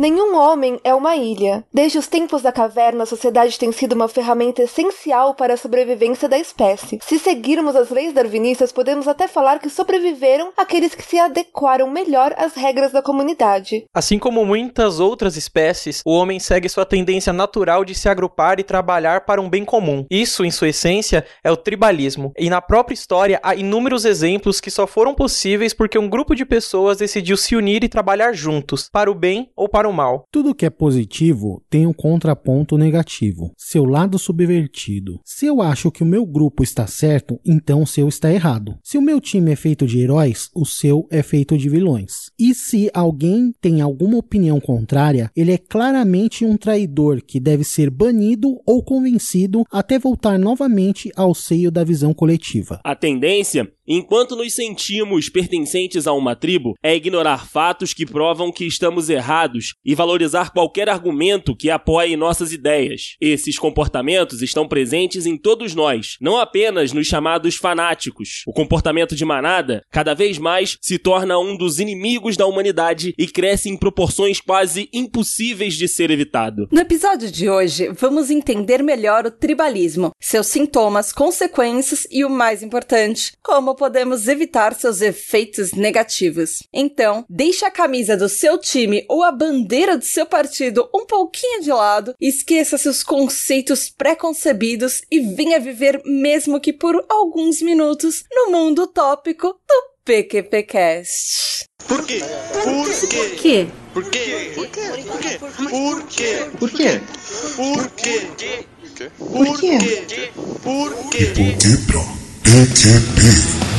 Nenhum homem é uma ilha. Desde os tempos da caverna, a sociedade tem sido uma ferramenta essencial para a sobrevivência da espécie. Se seguirmos as leis darwinistas, podemos até falar que sobreviveram aqueles que se adequaram melhor às regras da comunidade. Assim como muitas outras espécies, o homem segue sua tendência natural de se agrupar e trabalhar para um bem comum. Isso, em sua essência, é o tribalismo. E na própria história há inúmeros exemplos que só foram possíveis porque um grupo de pessoas decidiu se unir e trabalhar juntos, para o bem ou para o mal. Tudo que é positivo tem um contraponto negativo, seu lado subvertido. Se eu acho que o meu grupo está certo, então o seu está errado. Se o meu time é feito de heróis, o seu é feito de vilões. E se alguém tem alguma opinião contrária, ele é claramente um traidor que deve ser banido ou convencido até voltar novamente ao seio da visão coletiva. A tendência Enquanto nos sentimos pertencentes a uma tribo, é ignorar fatos que provam que estamos errados e valorizar qualquer argumento que apoie nossas ideias. Esses comportamentos estão presentes em todos nós, não apenas nos chamados fanáticos. O comportamento de manada, cada vez mais, se torna um dos inimigos da humanidade e cresce em proporções quase impossíveis de ser evitado. No episódio de hoje, vamos entender melhor o tribalismo, seus sintomas, consequências e o mais importante, como podemos evitar seus efeitos negativos. Então, deixe a camisa do seu time ou a bandeira do seu partido um pouquinho de lado, esqueça seus conceitos preconcebidos e venha viver, mesmo que por alguns minutos, no mundo utópico do PQPcast. Por quê? Por quê? Por quê? Por quê? Por quê? Por quê? Por quê? Por quê? Por quê? Por quê? Por quê pra PQP?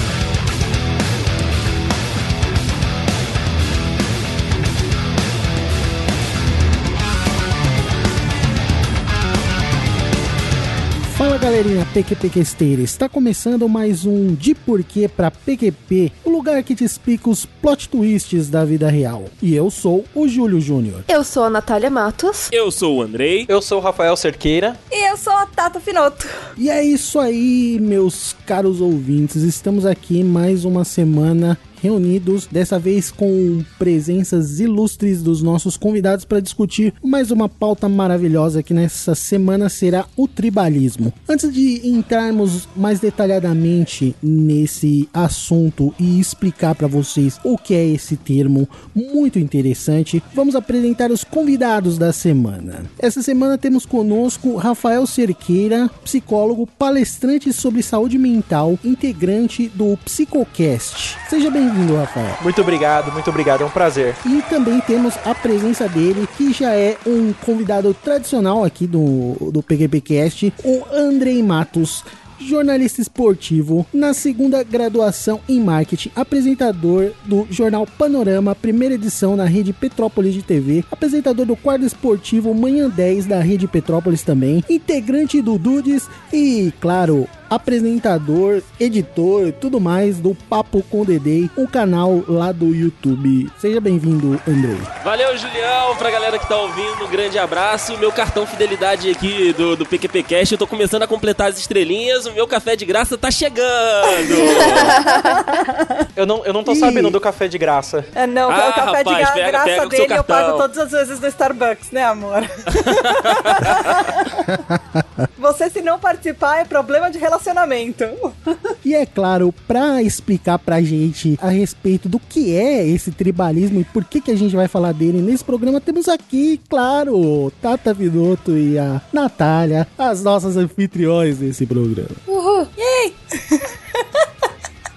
Fala galerinha PQPQesteira, está começando mais um De Porquê para PQP, o lugar que te explica os plot twists da vida real. E eu sou o Júlio Júnior. Eu sou a Natália Matos. Eu sou o Andrei. Eu sou o Rafael Cerqueira. E eu sou a Tata Finoto. E é isso aí, meus caros ouvintes, estamos aqui mais uma semana reunidos, dessa vez com presenças ilustres dos nossos convidados para discutir mais uma pauta maravilhosa que nessa semana será o tribalismo. Antes de entrarmos mais detalhadamente nesse assunto e explicar para vocês o que é esse termo muito interessante, vamos apresentar os convidados da semana. Essa semana temos conosco Rafael Cerqueira, psicólogo, palestrante sobre saúde mental, integrante do Psicocast. Seja bem bem-vindo, Rafael. Muito obrigado, muito obrigado, é um prazer. E também temos a presença dele, que já é um convidado tradicional aqui do, do PGPcast, o Andrei Matos jornalista esportivo, na segunda graduação em marketing, apresentador do jornal Panorama, primeira edição na rede Petrópolis de TV, apresentador do quadro esportivo Manhã 10 da rede Petrópolis também, integrante do Dudes e, claro, apresentador, editor, tudo mais do Papo com Dedei, um canal lá do YouTube. Seja bem-vindo, Andrei. Valeu, Julião, pra galera que tá ouvindo, um grande abraço. Meu cartão fidelidade aqui do, do PQP Cash, eu tô começando a completar as estrelinhas, o meu café de graça tá chegando. eu, não, eu não tô sabendo do café de graça. É, não, ah, o café rapaz, de pega, graça pega dele eu pago todas as vezes no Starbucks, né, amor? Você, se não participar, é problema de relacionamento relacionamento. E é claro, para explicar pra gente a respeito do que é esse tribalismo e por que, que a gente vai falar dele nesse programa, temos aqui, claro, Tata Vidotto e a Natália, as nossas anfitriões desse programa. Uhul! Yay!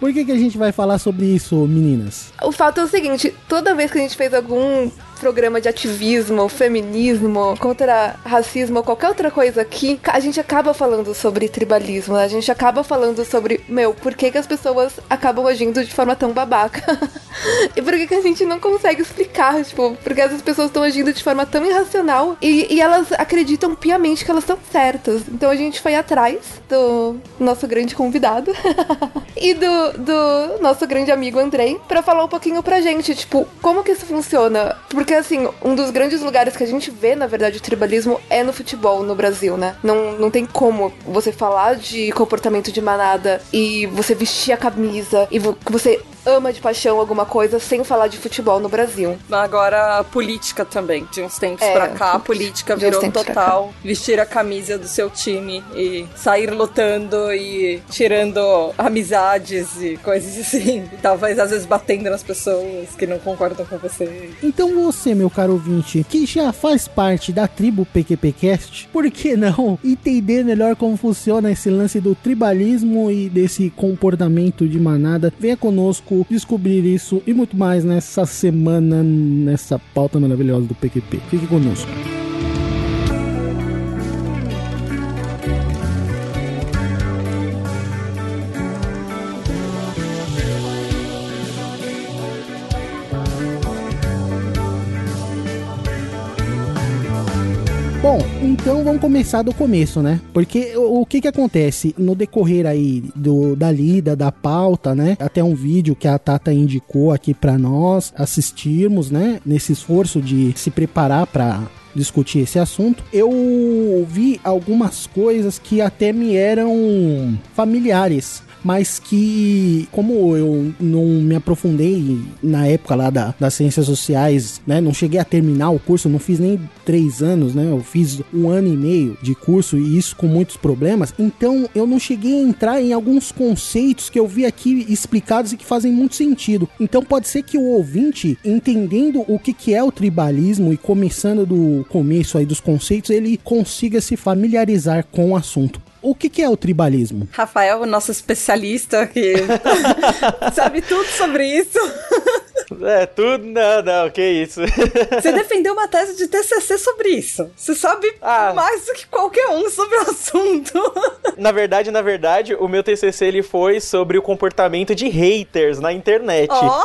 Por que, que a gente vai falar sobre isso, meninas? O fato é o seguinte: toda vez que a gente fez algum programa de ativismo, feminismo, contra racismo ou qualquer outra coisa aqui, a gente acaba falando sobre tribalismo, né? a gente acaba falando sobre, meu, por que, que as pessoas acabam agindo de forma tão babaca? e por que, que a gente não consegue explicar, tipo, porque as pessoas estão agindo de forma tão irracional e, e elas acreditam piamente que elas estão certas. Então a gente foi atrás do nosso grande convidado e do, do nosso grande amigo Andrei para falar um pouquinho pra gente, tipo, como que isso funciona? Porque porque, assim, um dos grandes lugares que a gente vê, na verdade, o tribalismo é no futebol no Brasil, né? Não, não tem como você falar de comportamento de manada e você vestir a camisa e você ama de paixão alguma coisa sem falar de futebol no Brasil. Agora a política também. De uns tempos É, pra cá, a política virou total vestir a camisa do seu time e sair lutando e tirando amizades e coisas assim. E talvez às vezes batendo nas pessoas que não concordam com você. Então você, meu caro ouvinte, que já faz parte da tribo PQPcast, por que não entender melhor como funciona esse lance do tribalismo e desse comportamento de manada? Venha conosco descobrir isso e muito mais nessa semana, nessa pauta maravilhosa do PQP. Fique conosco. Então vamos começar do começo, né? Porque o, o que que acontece no decorrer aí do, da lida, da pauta, né? Até um vídeo que a Tata indicou aqui pra nós assistirmos, né? Nesse esforço de se preparar pra discutir esse assunto, eu vi algumas coisas que até me eram familiares mas que, como eu não me aprofundei na época lá da, das ciências sociais, né? Não cheguei a terminar o curso, não fiz nem três anos, né? Eu fiz um ano e meio de curso e isso com muitos problemas. Então eu não cheguei a entrar em alguns conceitos que eu vi aqui explicados e que fazem muito sentido. Então pode ser que o ouvinte, entendendo o que, que é o tribalismo e começando do começo aí dos conceitos, ele consiga se familiarizar com o assunto. O que, que é o tribalismo? Rafael, o nosso especialista que sabe tudo sobre isso. É, tudo. Não, não, que isso. Você defendeu uma tese de TCC sobre isso. Você sabe Ah. mais do que qualquer um sobre o assunto. Na verdade, na verdade, o meu TCC ele foi sobre o comportamento de haters na internet. Ó,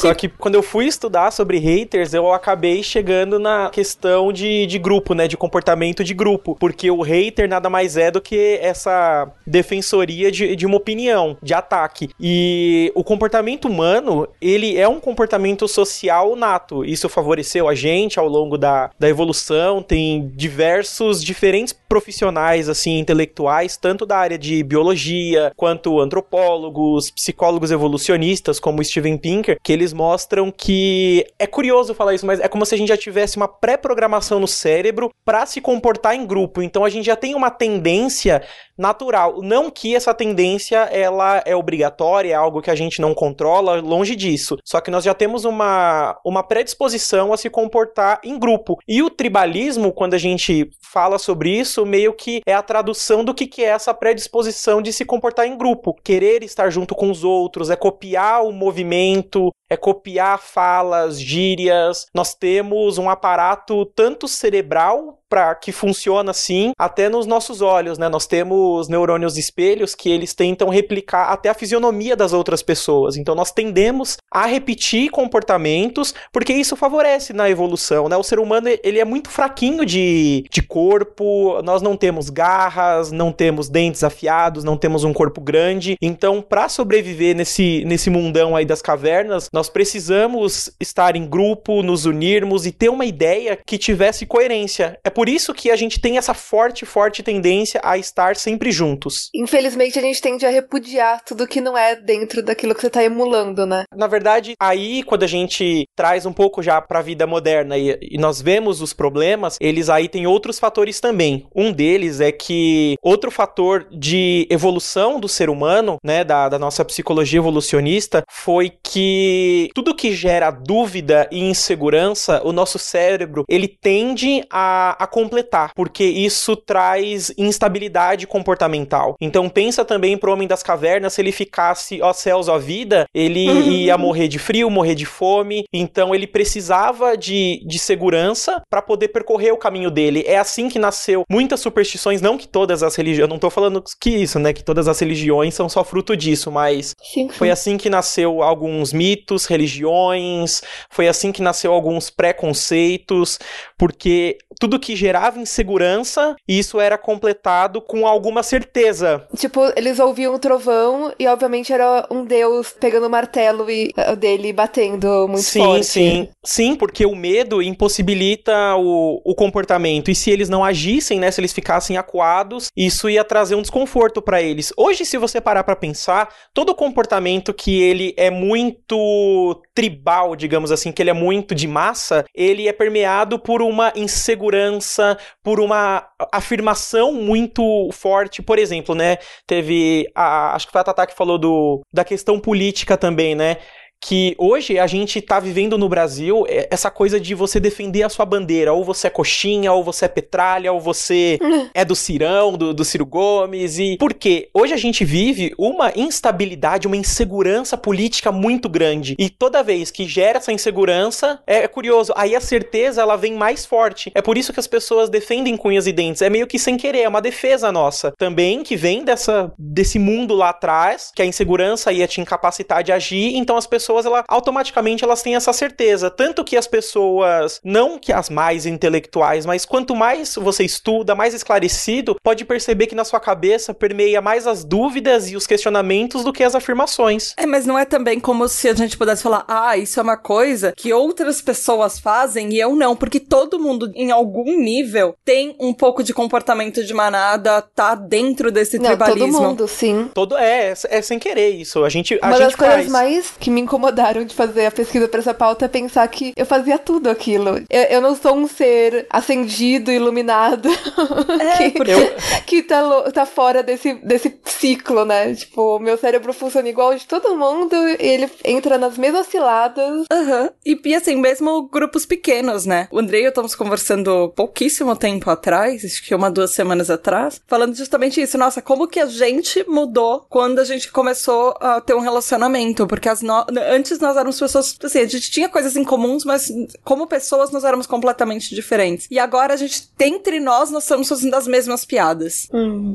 Só que quando eu fui estudar sobre haters, eu acabei chegando na questão de, de grupo, né? De comportamento de grupo. Porque o hater nada mais é do que essa defensoria de, de uma opinião, de ataque. E o comportamento humano, ele é um comportamento social nato. Isso favoreceu a gente ao longo da, da evolução. Tem diversos, diferentes profissionais, assim, intelectuais, tanto da área de biologia, quanto antropólogos, psicólogos evolucionistas, como Steven Pinker, que eles mostram que é curioso falar isso, mas é como se a gente já tivesse uma pré-programação no cérebro para se comportar em grupo. Então a gente já tem uma tendência natural, não que essa tendência ela é obrigatória, é algo que a gente não controla, longe disso. Só que nós já temos uma uma predisposição a se comportar em grupo. E o tribalismo, quando a gente fala sobre isso, meio que é a tradução do que, que é essa predisposição de se comportar em grupo. Querer estar junto com os outros, é copiar o movimento, é copiar falas, gírias. Nós temos um aparato tanto cerebral para que funciona assim, até nos nossos olhos, né? Nós temos neurônios espelhos que eles tentam replicar até a fisionomia das outras pessoas. Então nós tendemos a repetir comportamentos porque isso favorece na evolução, né? O ser humano ele é muito fraquinho de, de corpo, nós não temos garras, não temos dentes afiados, não temos um corpo grande. Então, para sobreviver nesse, nesse mundão aí das cavernas, nós precisamos estar em grupo, nos unirmos e ter uma ideia que tivesse coerência. É por isso que a gente tem essa forte, forte tendência a estar sempre juntos. Infelizmente, a gente tende a repudiar tudo que não é dentro daquilo que você tá emulando, né? Na verdade, aí quando a gente traz um pouco já para a vida moderna e, e nós vemos os problemas, eles aí têm outros fatores também. Um deles é que outro fator de evolução do ser humano, né, da, da nossa psicologia evolucionista, foi que tudo que gera dúvida e insegurança, o nosso cérebro, ele tende a, a completar, porque isso traz instabilidade comportamental. Então pensa também pro homem das cavernas, se ele ficasse, ó céus, ó vida, ele ia morrer de frio, morrer de fome, então ele precisava de, de segurança para poder percorrer o caminho dele. É assim que nasceu muitas superstições, não que todas as religiões, eu não tô falando que isso, né, que todas as religiões são só fruto disso, mas Sim, foi assim que nasceu alguns mitos, religiões, foi assim que nasceu alguns preconceitos, porque tudo que gerava insegurança, isso era completado com alguma certeza. Tipo, eles ouviam o trovão e obviamente era um deus pegando o martelo e, uh, dele batendo muito sim, forte. Sim, sim, porque o medo impossibilita o, o comportamento. E se eles não agissem, né, se eles ficassem acuados, isso ia trazer um desconforto para eles. Hoje, se você parar para pensar, todo comportamento que ele é muito tribal, digamos assim, que ele é muito de massa, ele é permeado por uma insegurança, por uma afirmação muito forte. Por exemplo, né, teve a, acho que foi a Tata que falou do, da questão política também, né? Que hoje a gente tá vivendo no Brasil é, essa coisa de você defender a sua bandeira. Ou você é coxinha, ou você é petralha, ou você é do Cirão, do, do Ciro Gomes. E por quê? Hoje a gente vive uma instabilidade, uma insegurança política muito grande. E toda vez que gera essa insegurança, é, é curioso, aí a certeza ela vem mais forte. É por isso que as pessoas defendem cunhas e dentes. É meio que sem querer, é uma defesa nossa. Também que vem dessa, desse mundo lá atrás, que a insegurança ia te incapacitar de agir, então as pessoas pessoas, ela, automaticamente elas têm essa certeza. Tanto que as pessoas, não que as mais intelectuais, mas quanto mais você estuda, mais esclarecido, pode perceber que na sua cabeça permeia mais as dúvidas e os questionamentos do que as afirmações. É, mas não é também como se a gente pudesse falar, ah, isso é uma coisa que outras pessoas fazem e eu não, porque todo mundo, em algum nível, tem um pouco de comportamento de manada, tá dentro desse Não, tribalismo. todo mundo, sim. Todo é, é, é sem querer isso. A gente, a Uma gente das coisas faz. mais que me incomodaram de fazer a pesquisa pra essa pauta é pensar que eu fazia tudo aquilo. Eu, eu não sou um ser acendido, iluminado, É, que, porque- que tá, tá fora desse, desse ciclo, né? Tipo, meu cérebro funciona igual de todo mundo e ele entra nas mesmas ciladas. Aham. E, e assim, mesmo grupos pequenos, né? O Andrei e eu estamos conversando pouquíssimo tempo atrás, acho que uma, duas semanas atrás, falando justamente isso. Nossa, como que a gente mudou quando a gente começou a ter um relacionamento? Porque as no... antes nós éramos pessoas, assim, a gente tinha coisas em comuns, mas como pessoas nós éramos completamente diferentes. E agora a gente, entre nós, nós estamos fazendo as mesmas piadas.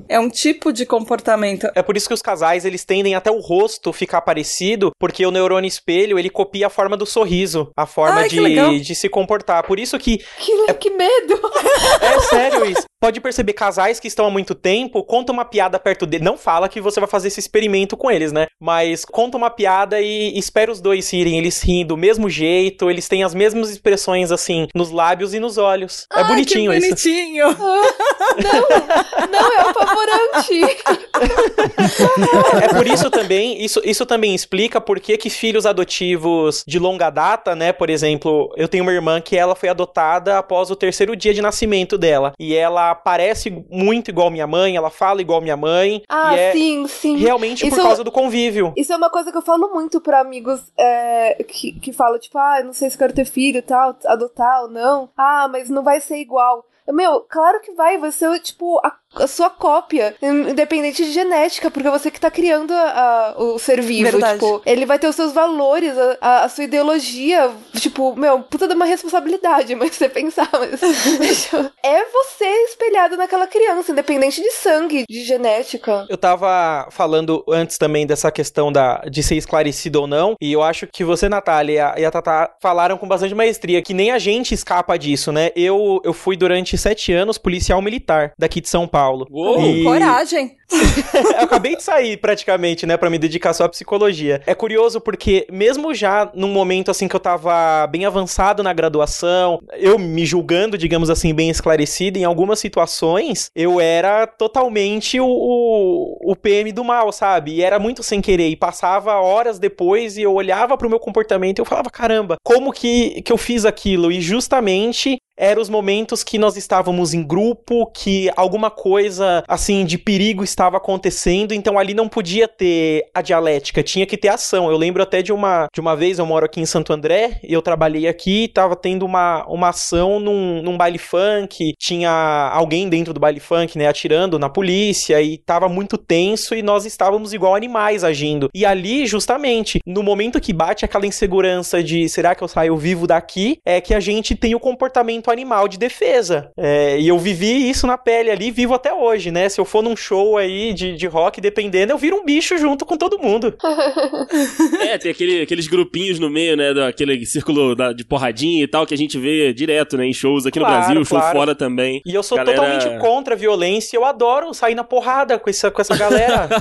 É um tipo de comportamento. É por isso que os casais, eles tendem até o rosto ficar parecido, porque o neurônio espelho, ele copia a forma do sorriso, a forma Ai, de, de se comportar. Por isso que Que, que medo! É sério isso. Pode perceber, casais que estão há muito tempo, conta uma piada perto dele. Não fala que você vai fazer esse experimento com eles, né? Mas conta uma piada e espera os dois rirem. Eles riem do mesmo jeito, eles têm as mesmas expressões, assim, nos lábios e nos olhos. É Ai, bonitinho que isso. bonitinho. Não, não, é apavorante. É por isso também, isso, isso também explica por que que filhos adotivos de longa data, né? Por exemplo, eu tenho uma irmã que ela foi adotada após o terceiro dia de nascimento dela. E ela parece muito igual minha mãe, ela fala igual minha mãe. Ah, e é sim, sim. realmente por Isso- causa do convívio. Isso é uma coisa que eu falo muito pra amigos é, que, que falam, tipo, ah, não sei se quero ter filho tal, adotar ou não. Ah, mas não vai ser igual. Meu, claro que vai, ser, tipo, a, a sua cópia, independente de genética, porque é você que tá criando a- a- o ser vivo. Verdade. Tipo, ele vai ter os seus valores, a, a- a sua ideologia. Tipo, meu, puta de uma responsabilidade, mas você pensar, mas. é você espelhado naquela criança, independente de sangue, de genética. Eu tava falando antes também dessa questão da, de ser esclarecido ou não, e eu acho que você, Natália, e a, e a Tatá falaram com bastante maestria, que nem a gente escapa disso, né? Eu, eu fui durante sete anos policial militar daqui de São Paulo. Uou! E- Coragem. Eu acabei de sair praticamente, né, Pra me dedicar só à psicologia. É curioso porque mesmo já num momento assim que eu tava bem avançado na graduação, eu me julgando, digamos assim, bem esclarecido, em algumas situações eu era totalmente o, o, o PM do mal, sabe? E era muito sem querer e passava horas depois e eu olhava pro meu comportamento e eu falava, caramba, como que que eu fiz aquilo? E justamente eram os momentos que nós estávamos em grupo, que alguma coisa assim de perigo estava acontecendo, então ali não podia ter a dialética, tinha que ter ação. Eu lembro até de uma de uma vez, eu moro aqui em Santo André, eu trabalhei aqui, estava tendo uma, uma ação num, num baile funk, tinha alguém dentro do baile funk, né, atirando na polícia, e tava muito tenso, e nós estávamos igual animais agindo. E ali, justamente, no momento que bate aquela insegurança de será que eu saio vivo daqui, é que a gente tem o comportamento animal de defesa. É, e eu vivi isso na pele ali, vivo até hoje, né? Se eu for num show aí de, de rock, dependendo, eu viro um bicho junto com todo mundo. É, tem aquele, aqueles grupinhos no meio, né? Daquele círculo da- de porradinha e tal, que a gente vê direto, né? Em shows aqui Claro, no Brasil, show claro. fora também. E eu sou Galera- totalmente contra a violência. Eu adoro sair na porrada com essa, com essa galera.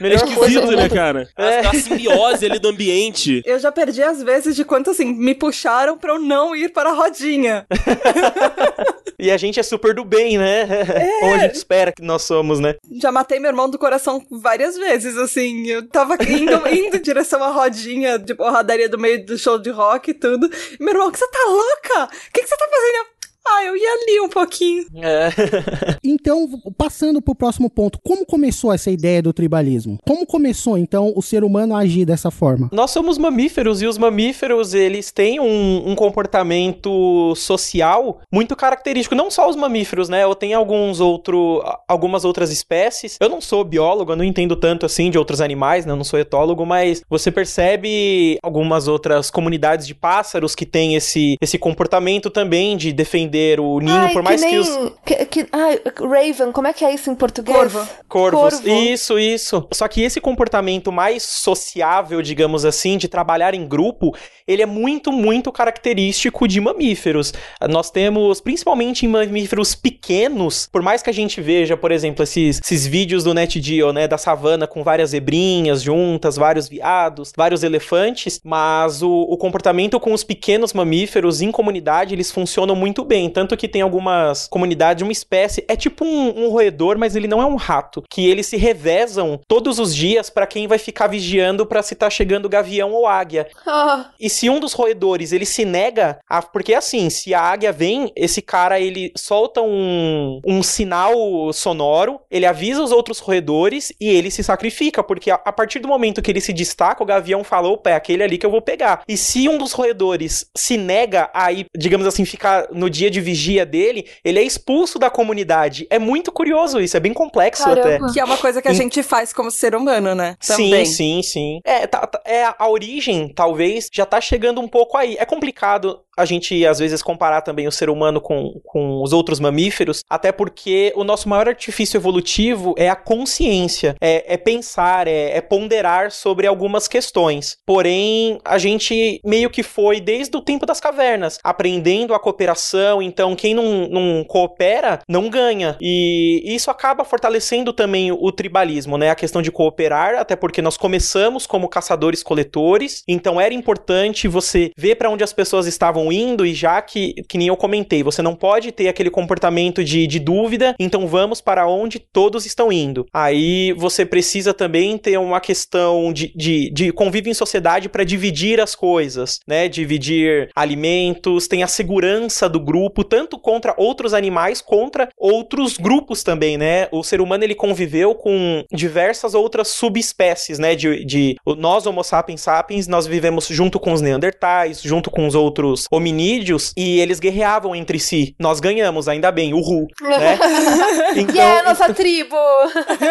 É Melhor coisa esquisito, né, cara? É. A, a simbiose ali do ambiente. Eu já perdi as vezes de quanto, assim, me puxaram pra eu não ir para a rodinha. E a gente é super do bem, né? É. Ou a gente espera que nós somos, né? Já matei meu irmão do coração várias vezes, assim. Eu tava indo, indo em direção à rodinha de porradaria do meio do show de rock e tudo. Meu irmão, que você tá louca? O que, que você tá fazendo? Ah, eu ia ali um pouquinho. É. Então, passando pro próximo ponto, como começou essa ideia do tribalismo? Como começou, então, o ser humano a agir dessa forma? Nós somos mamíferos e os mamíferos, eles têm um, um comportamento social muito característico. Não só os mamíferos, né? Eu tenho alguns outro, algumas outras espécies. Eu não sou biólogo, eu não entendo tanto assim de outros animais, né? Eu não sou etólogo, mas você percebe algumas outras comunidades de pássaros que têm esse, esse comportamento também de defender o ninho, Ai, por mais que que, nem... os que, que- ai, Raven, como é que é isso em português? Corvo. Corvos. Corvo. Isso, isso. Só que esse comportamento mais sociável, digamos assim, de trabalhar em grupo, ele é muito, muito característico de mamíferos. Nós temos, principalmente em mamíferos pequenos, por mais que a gente veja, por exemplo, esses, esses vídeos do Net Geo, né, da savana com várias zebrinhas juntas, vários viados, vários elefantes, mas o, o comportamento com os pequenos mamíferos em comunidade, eles funcionam muito bem. Tanto que tem algumas comunidades, uma espécie, é tipo um, um roedor, mas ele não é um rato, que eles se revezam todos os dias pra quem vai ficar vigiando pra se tá chegando gavião ou águia. Ah, E se um dos roedores ele se nega a. Porque assim, se a águia vem, esse cara ele solta um, um sinal sonoro, ele avisa os outros roedores e ele se sacrifica. Porque a, a partir do momento que ele se destaca, o gavião fala: opa, é aquele ali que eu vou pegar. E se um dos roedores se nega a ir, digamos assim, ficar no dia de vigia dele, ele é expulso da comunidade. É muito curioso isso, é bem complexo até. caramba. Que é uma coisa que a gente faz como ser humano, né? Sim, Também. sim, sim. É, tá- tá- é, a origem, talvez, já tá chegando um pouco aí. É complicado a gente, às vezes, comparar também o ser humano com, com os outros mamíferos, até porque o nosso maior artifício evolutivo é a consciência, é, é pensar, é, é ponderar sobre algumas questões. Porém, a gente meio que foi desde o tempo das cavernas, aprendendo a cooperação, então quem não, não coopera não ganha. E isso acaba fortalecendo também o tribalismo, né? A questão de cooperar, até porque nós começamos como caçadores-coletores, então era importante você ver para onde as pessoas estavam indo, e já que, que nem eu comentei, você não pode ter aquele comportamento de, de dúvida, então vamos para onde todos estão indo. Aí você precisa também ter uma questão de, de, de convívio em sociedade para dividir as coisas, né? Dividir alimentos, tem a segurança do grupo, tanto contra outros animais, contra outros grupos também, né? O ser humano ele conviveu com diversas outras subespécies, né? De, de nós, Homo sapiens sapiens, nós vivemos junto com os neandertais, junto com os outros hominídeos, e eles guerreavam entre si. Nós ganhamos, ainda bem, uhul, né? Então, yeah, nossa tribo!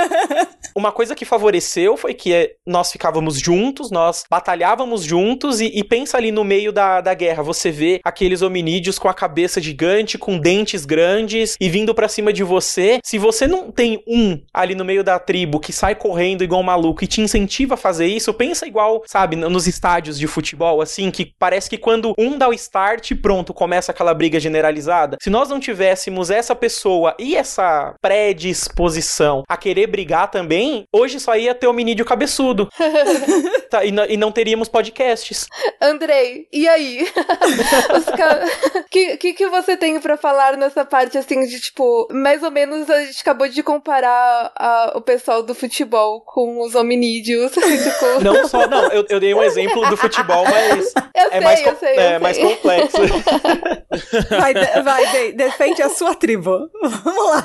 uma coisa que favoreceu foi que eh, nós ficávamos juntos, nós batalhávamos juntos e, e pensa ali no meio da, da guerra, você vê aqueles hominídeos com a cabeça gigante, com dentes grandes e vindo pra cima de você. Se você não tem um ali no meio da tribo que sai correndo igual um maluco e te incentiva a fazer isso, pensa igual, sabe, nos estádios de futebol, assim, que parece que quando um dá o start, pronto, começa aquela briga generalizada. Se nós não tivéssemos essa pessoa e essa predisposição a querer brigar também, hoje só ia ter hominídeo cabeçudo. Tá, e, não- e não teríamos podcasts. Andrei, e aí? Os ca... que, que que você tem pra falar nessa parte, assim, de, tipo, mais ou menos a gente acabou de comparar a- o pessoal do futebol com os hominídeos. tipo, Não só, não, eu, eu dei um exemplo do futebol, mas eu é sei, mais, eu sei, eu é sei. mais complexo. Vai, vai de- defende a sua tribo. Vamos lá.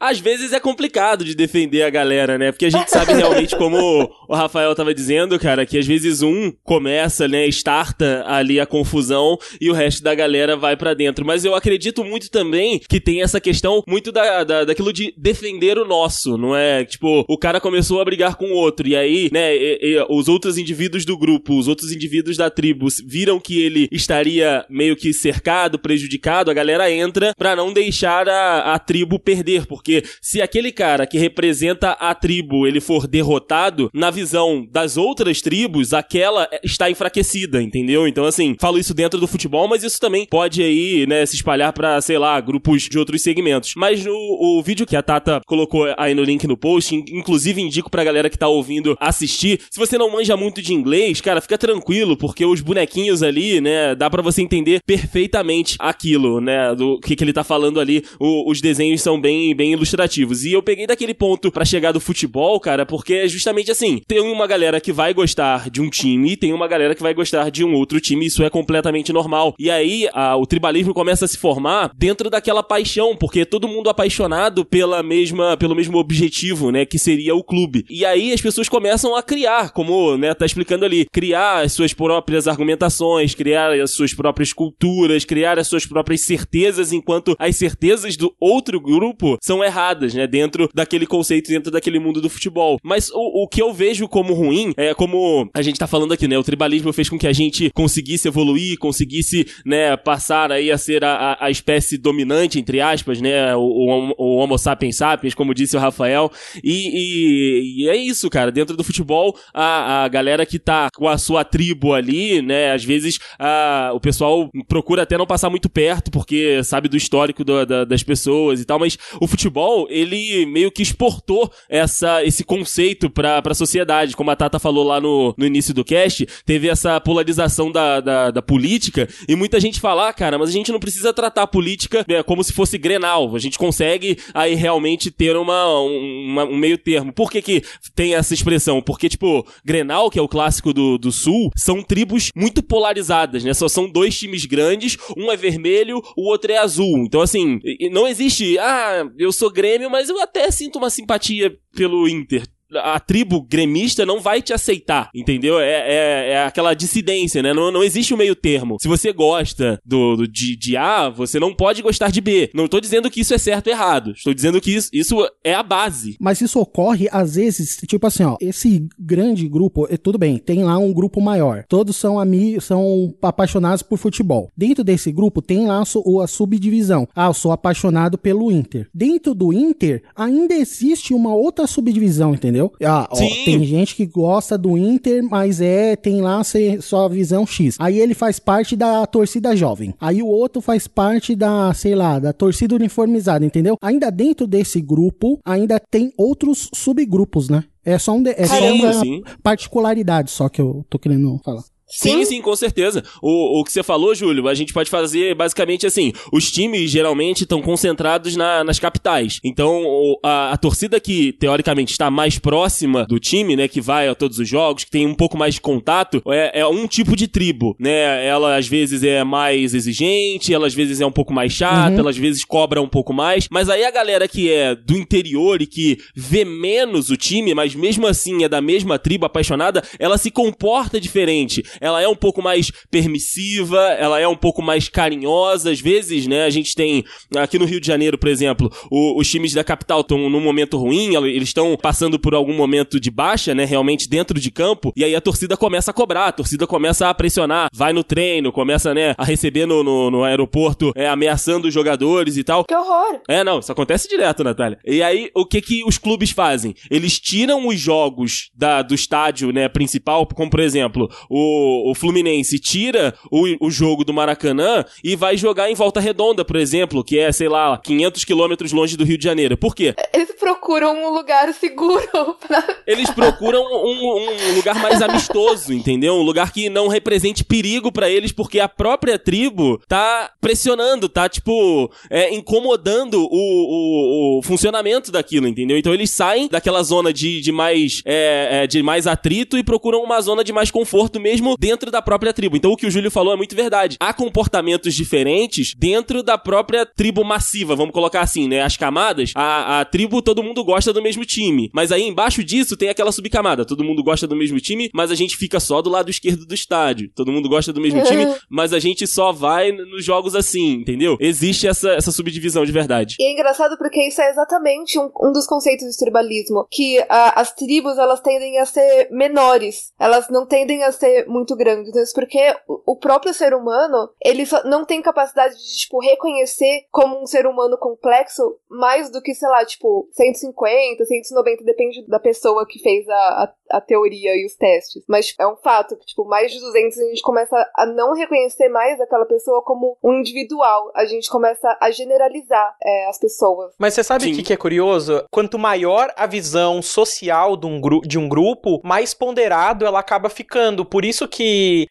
Às vezes é complicado de defender a galera, né? Porque a gente sabe realmente, como o Rafael tava dizendo, cara, que às vezes um começa, né, starta ali a confusão e o resto da galera vai pra dentro. Mas eu acredito muito também que tem essa questão muito da, da, daquilo de defender o nosso, não é? Tipo, o cara começou a brigar com o outro e aí, né, e- e os outros indivíduos do grupo, os outros indivíduos da tribo viram que ele estaria meio que cercado, prejudicado, a galera entra pra não deixar a, a tribo perder, porque se aquele cara que representa a tribo, ele for derrotado, na visão das outras tribos, aquela está enfraquecida, entendeu? Então assim, falo isso dentro do futebol, mas isso também pode aí, né, se espalhar pra, sei lá, grupos de outros segmentos. Mas no o vídeo que a Tata colocou aí no link no post, in- inclusive indico pra galera que tá ouvindo assistir. Se você não manja muito de inglês, cara, fica tranquilo, porque os bonequinhos ali, né, dá pra você entender perfeitamente aquilo, né, do que, que ele tá falando ali. O- os desenhos são bem, bem ilustrativos. E eu peguei daquele ponto pra chegar do futebol, cara, porque é justamente assim: tem uma galera que vai gostar de um time e tem uma galera que vai gostar de um outro time, isso é completamente normal. E aí a- o tribalismo começa a se formar dentro daquela paixão, porque todo mundo apaixonado pela mesma, pelo mesmo objetivo, né, que seria o clube. E aí as pessoas começam a criar, como, né, tá explicando ali, criar as suas próprias argumentações, criar as suas próprias culturas, criar as suas próprias certezas, enquanto as certezas do outro grupo são erradas, né, dentro daquele conceito, dentro daquele mundo do futebol. Mas o, o que eu vejo como ruim é como a gente tá falando aqui, né, o tribalismo fez com que a gente conseguisse evoluir, conseguisse, né, passar aí a ser a, a- espécie dominante, entre aspas, né, o, o, o Homo sapiens sapiens, como disse o Rafael, e, e- e é isso, cara, dentro do futebol, a, a galera que tá com a sua tribo ali, né, às vezes a, o pessoal procura até não passar muito perto, porque sabe do histórico do- da- das pessoas e tal, mas o futebol, ele meio que exportou essa, esse conceito pra, pra sociedade, como a Tata falou lá no, no início do cast, teve essa polarização da, da, da política, e muita gente fala, ah, cara, mas a gente não precisa tratar a política né, como se fosse Grenal, a gente consegue aí realmente ter uma, um, uma- um meio termo. Por que que tem essa expressão? Porque, tipo, Grenal, que é o clássico do, do Sul, são tribos muito polarizadas, né? Só são dois times grandes, um é vermelho, o outro é azul. Então, assim, não existe, ah, eu sou Grêmio, mas eu até sinto uma simpatia pelo Inter a tribo gremista não vai te aceitar, entendeu? É, é, é aquela dissidência, né? Não, não existe o meio termo. Se você gosta do, do- de, de A, você não pode gostar de B. Não estou dizendo que isso é certo ou errado. Estou dizendo que isso, isso é a base. Mas isso ocorre, às vezes, tipo assim, ó, esse grande grupo, é, tudo bem, tem lá um grupo maior. Todos são amigos, são apaixonados por futebol. Dentro desse grupo tem lá a subdivisão. Ah, eu sou apaixonado pelo Inter. Dentro do Inter, ainda existe uma outra subdivisão, entendeu? Ah, ó, tem gente que gosta do Inter, mas é, tem lá se- sua visão X. Aí ele faz parte da torcida jovem. Aí o outro faz parte da, sei lá, da torcida uniformizada, entendeu? Ainda dentro desse grupo, ainda tem outros subgrupos, né? É só, um de- é só Sim, uma sim. particularidade só que eu tô querendo falar. Sim, sim, com certeza. O, o que você falou, Júlio, a gente pode fazer basicamente assim: os times geralmente estão concentrados na- nas capitais. Então, o- a, a torcida que teoricamente está mais próxima do time, né, que vai a todos os jogos, que tem um pouco mais de contato, é, é um tipo de tribo, né? Ela às vezes é mais exigente, ela às vezes é um pouco mais chata, ela às vezes cobra um pouco mais. Mas aí a galera que é do interior e que vê menos o time, mas mesmo assim é da mesma tribo apaixonada, ela se comporta diferente. Ela é um pouco mais permissiva, ela é um pouco mais carinhosa. Às vezes, né, a gente tem aqui no Rio de Janeiro, por exemplo, o- os times da capital estão num momento ruim, eles estão passando por algum momento de baixa, né, realmente dentro de campo, e aí a torcida começa a cobrar, a torcida começa a pressionar, vai no treino, começa, né, a receber no, no, no aeroporto, é, ameaçando os jogadores e tal. Que horror! É, não, isso acontece direto, Natália. E aí, o que que os clubes fazem? Eles tiram os jogos da, do estádio, né, principal, como por exemplo, o, o Fluminense tira o, o jogo do Maracanã e vai jogar em Volta Redonda, por exemplo, que é, sei lá, 500 quilômetros longe do Rio de Janeiro. Por quê? Eles procuram um lugar seguro pra... Eles procuram um, um lugar mais amistoso, entendeu? Um lugar que não represente perigo pra eles, porque a própria tribo tá pressionando, tá, tipo, é, incomodando o, o, o funcionamento daquilo, entendeu? Então eles saem daquela zona de, de mais é, é, de mais atrito e procuram uma zona de mais conforto mesmo dentro da própria tribo. Então o que o Júlio falou é muito verdade. Há comportamentos diferentes dentro da própria tribo massiva, vamos colocar assim, né? As camadas, a, a tribo todo mundo gosta do mesmo time. Mas aí embaixo disso tem aquela subcamada. Todo mundo gosta do mesmo time, mas a gente fica só do lado esquerdo do estádio. Todo mundo gosta do mesmo time, mas a gente só vai nos jogos assim, entendeu? Existe essa, essa subdivisão de verdade. E é engraçado porque isso é exatamente um, um dos conceitos do tribalismo, que a- as tribos elas tendem a ser menores, elas não tendem a ser muito grandes, isso porque o, próprio ser humano ele só não tem capacidade de tipo reconhecer como um ser humano complexo mais do que sei lá tipo 150, 190 depende da pessoa que fez a, a, a teoria e os testes, mas é um fato que tipo mais de 200 a gente começa a não reconhecer mais aquela pessoa como um individual, a gente começa a generalizar é, as pessoas. Mas você sabe o que, que é curioso? Quanto maior a visão social de um, gru de um grupo, mais ponderado ela acaba ficando. Por isso que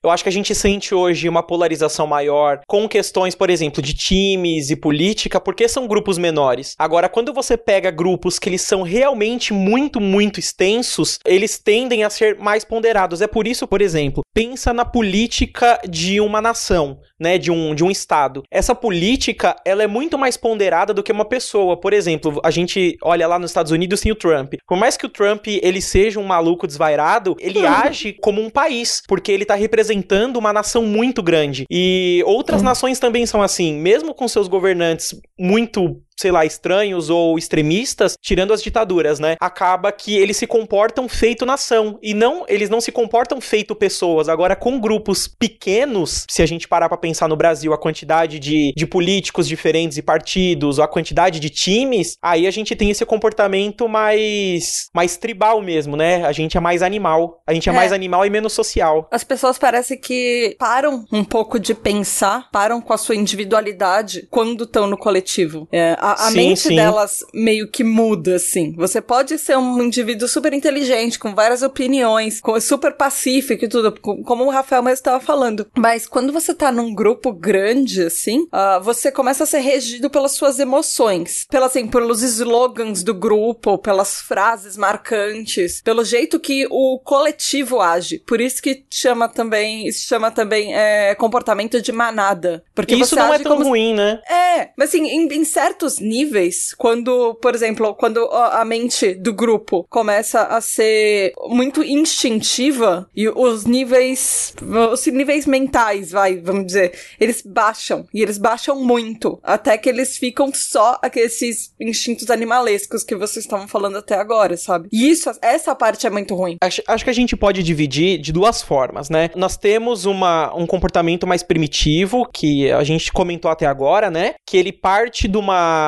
eu acho que a gente sente hoje uma polarização maior com questões, por exemplo, de times e política, porque são grupos menores. Agora, quando você pega grupos que eles são realmente muito, muito extensos, eles tendem a ser mais ponderados. É por isso, por exemplo, pensa na política de uma nação, né, de um, de um estado. Essa política, ela é muito mais ponderada do que uma pessoa. Por exemplo, a gente olha lá nos Estados Unidos tem o Trump. Por mais que o Trump ele seja um maluco desvairado, ele age como um país, porque ele tá representando uma nação muito grande. E outras nações também são assim, mesmo com seus governantes muito sei lá, estranhos ou extremistas, tirando as ditaduras, né? Acaba que eles se comportam feito nação e não, eles não se comportam feito pessoas. Agora com grupos pequenos, se a gente parar pra pensar no Brasil a quantidade de, de políticos diferentes e partidos, ou a quantidade de times, aí a gente tem esse comportamento mais mais tribal mesmo, né? A gente é mais animal, a gente é, É. mais animal e menos social. As pessoas parecem que param um pouco de pensar, param com a sua individualidade quando estão no coletivo. É, a a Sim, mente sim. delas meio que muda, assim. Você pode ser um indivíduo super inteligente, com várias opiniões, com- super pacífico e tudo, co- como o Rafael mesmo estava falando. Mas quando você tá num grupo grande, assim, ah, você começa a ser regido pelas suas emoções. Pela, assim, pelos slogans do grupo, pelas frases marcantes, pelo jeito que o coletivo age. Por isso que chama também, isso chama também é, comportamento de manada. Porque E isso você não é tão ruim, né? é, mas assim, em, em certos níveis, quando, por exemplo, quando a mente do grupo começa a ser muito instintiva e os níveis, os níveis mentais, vai, vamos dizer, eles baixam e eles baixam muito, até que eles ficam só aqueles instintos animalescos que vocês estavam falando até agora, sabe? E isso, essa parte é muito ruim. Acho, acho que a gente pode dividir de duas formas, né? Nós temos uma, um comportamento mais primitivo, que a gente comentou até agora, né? Que ele parte de uma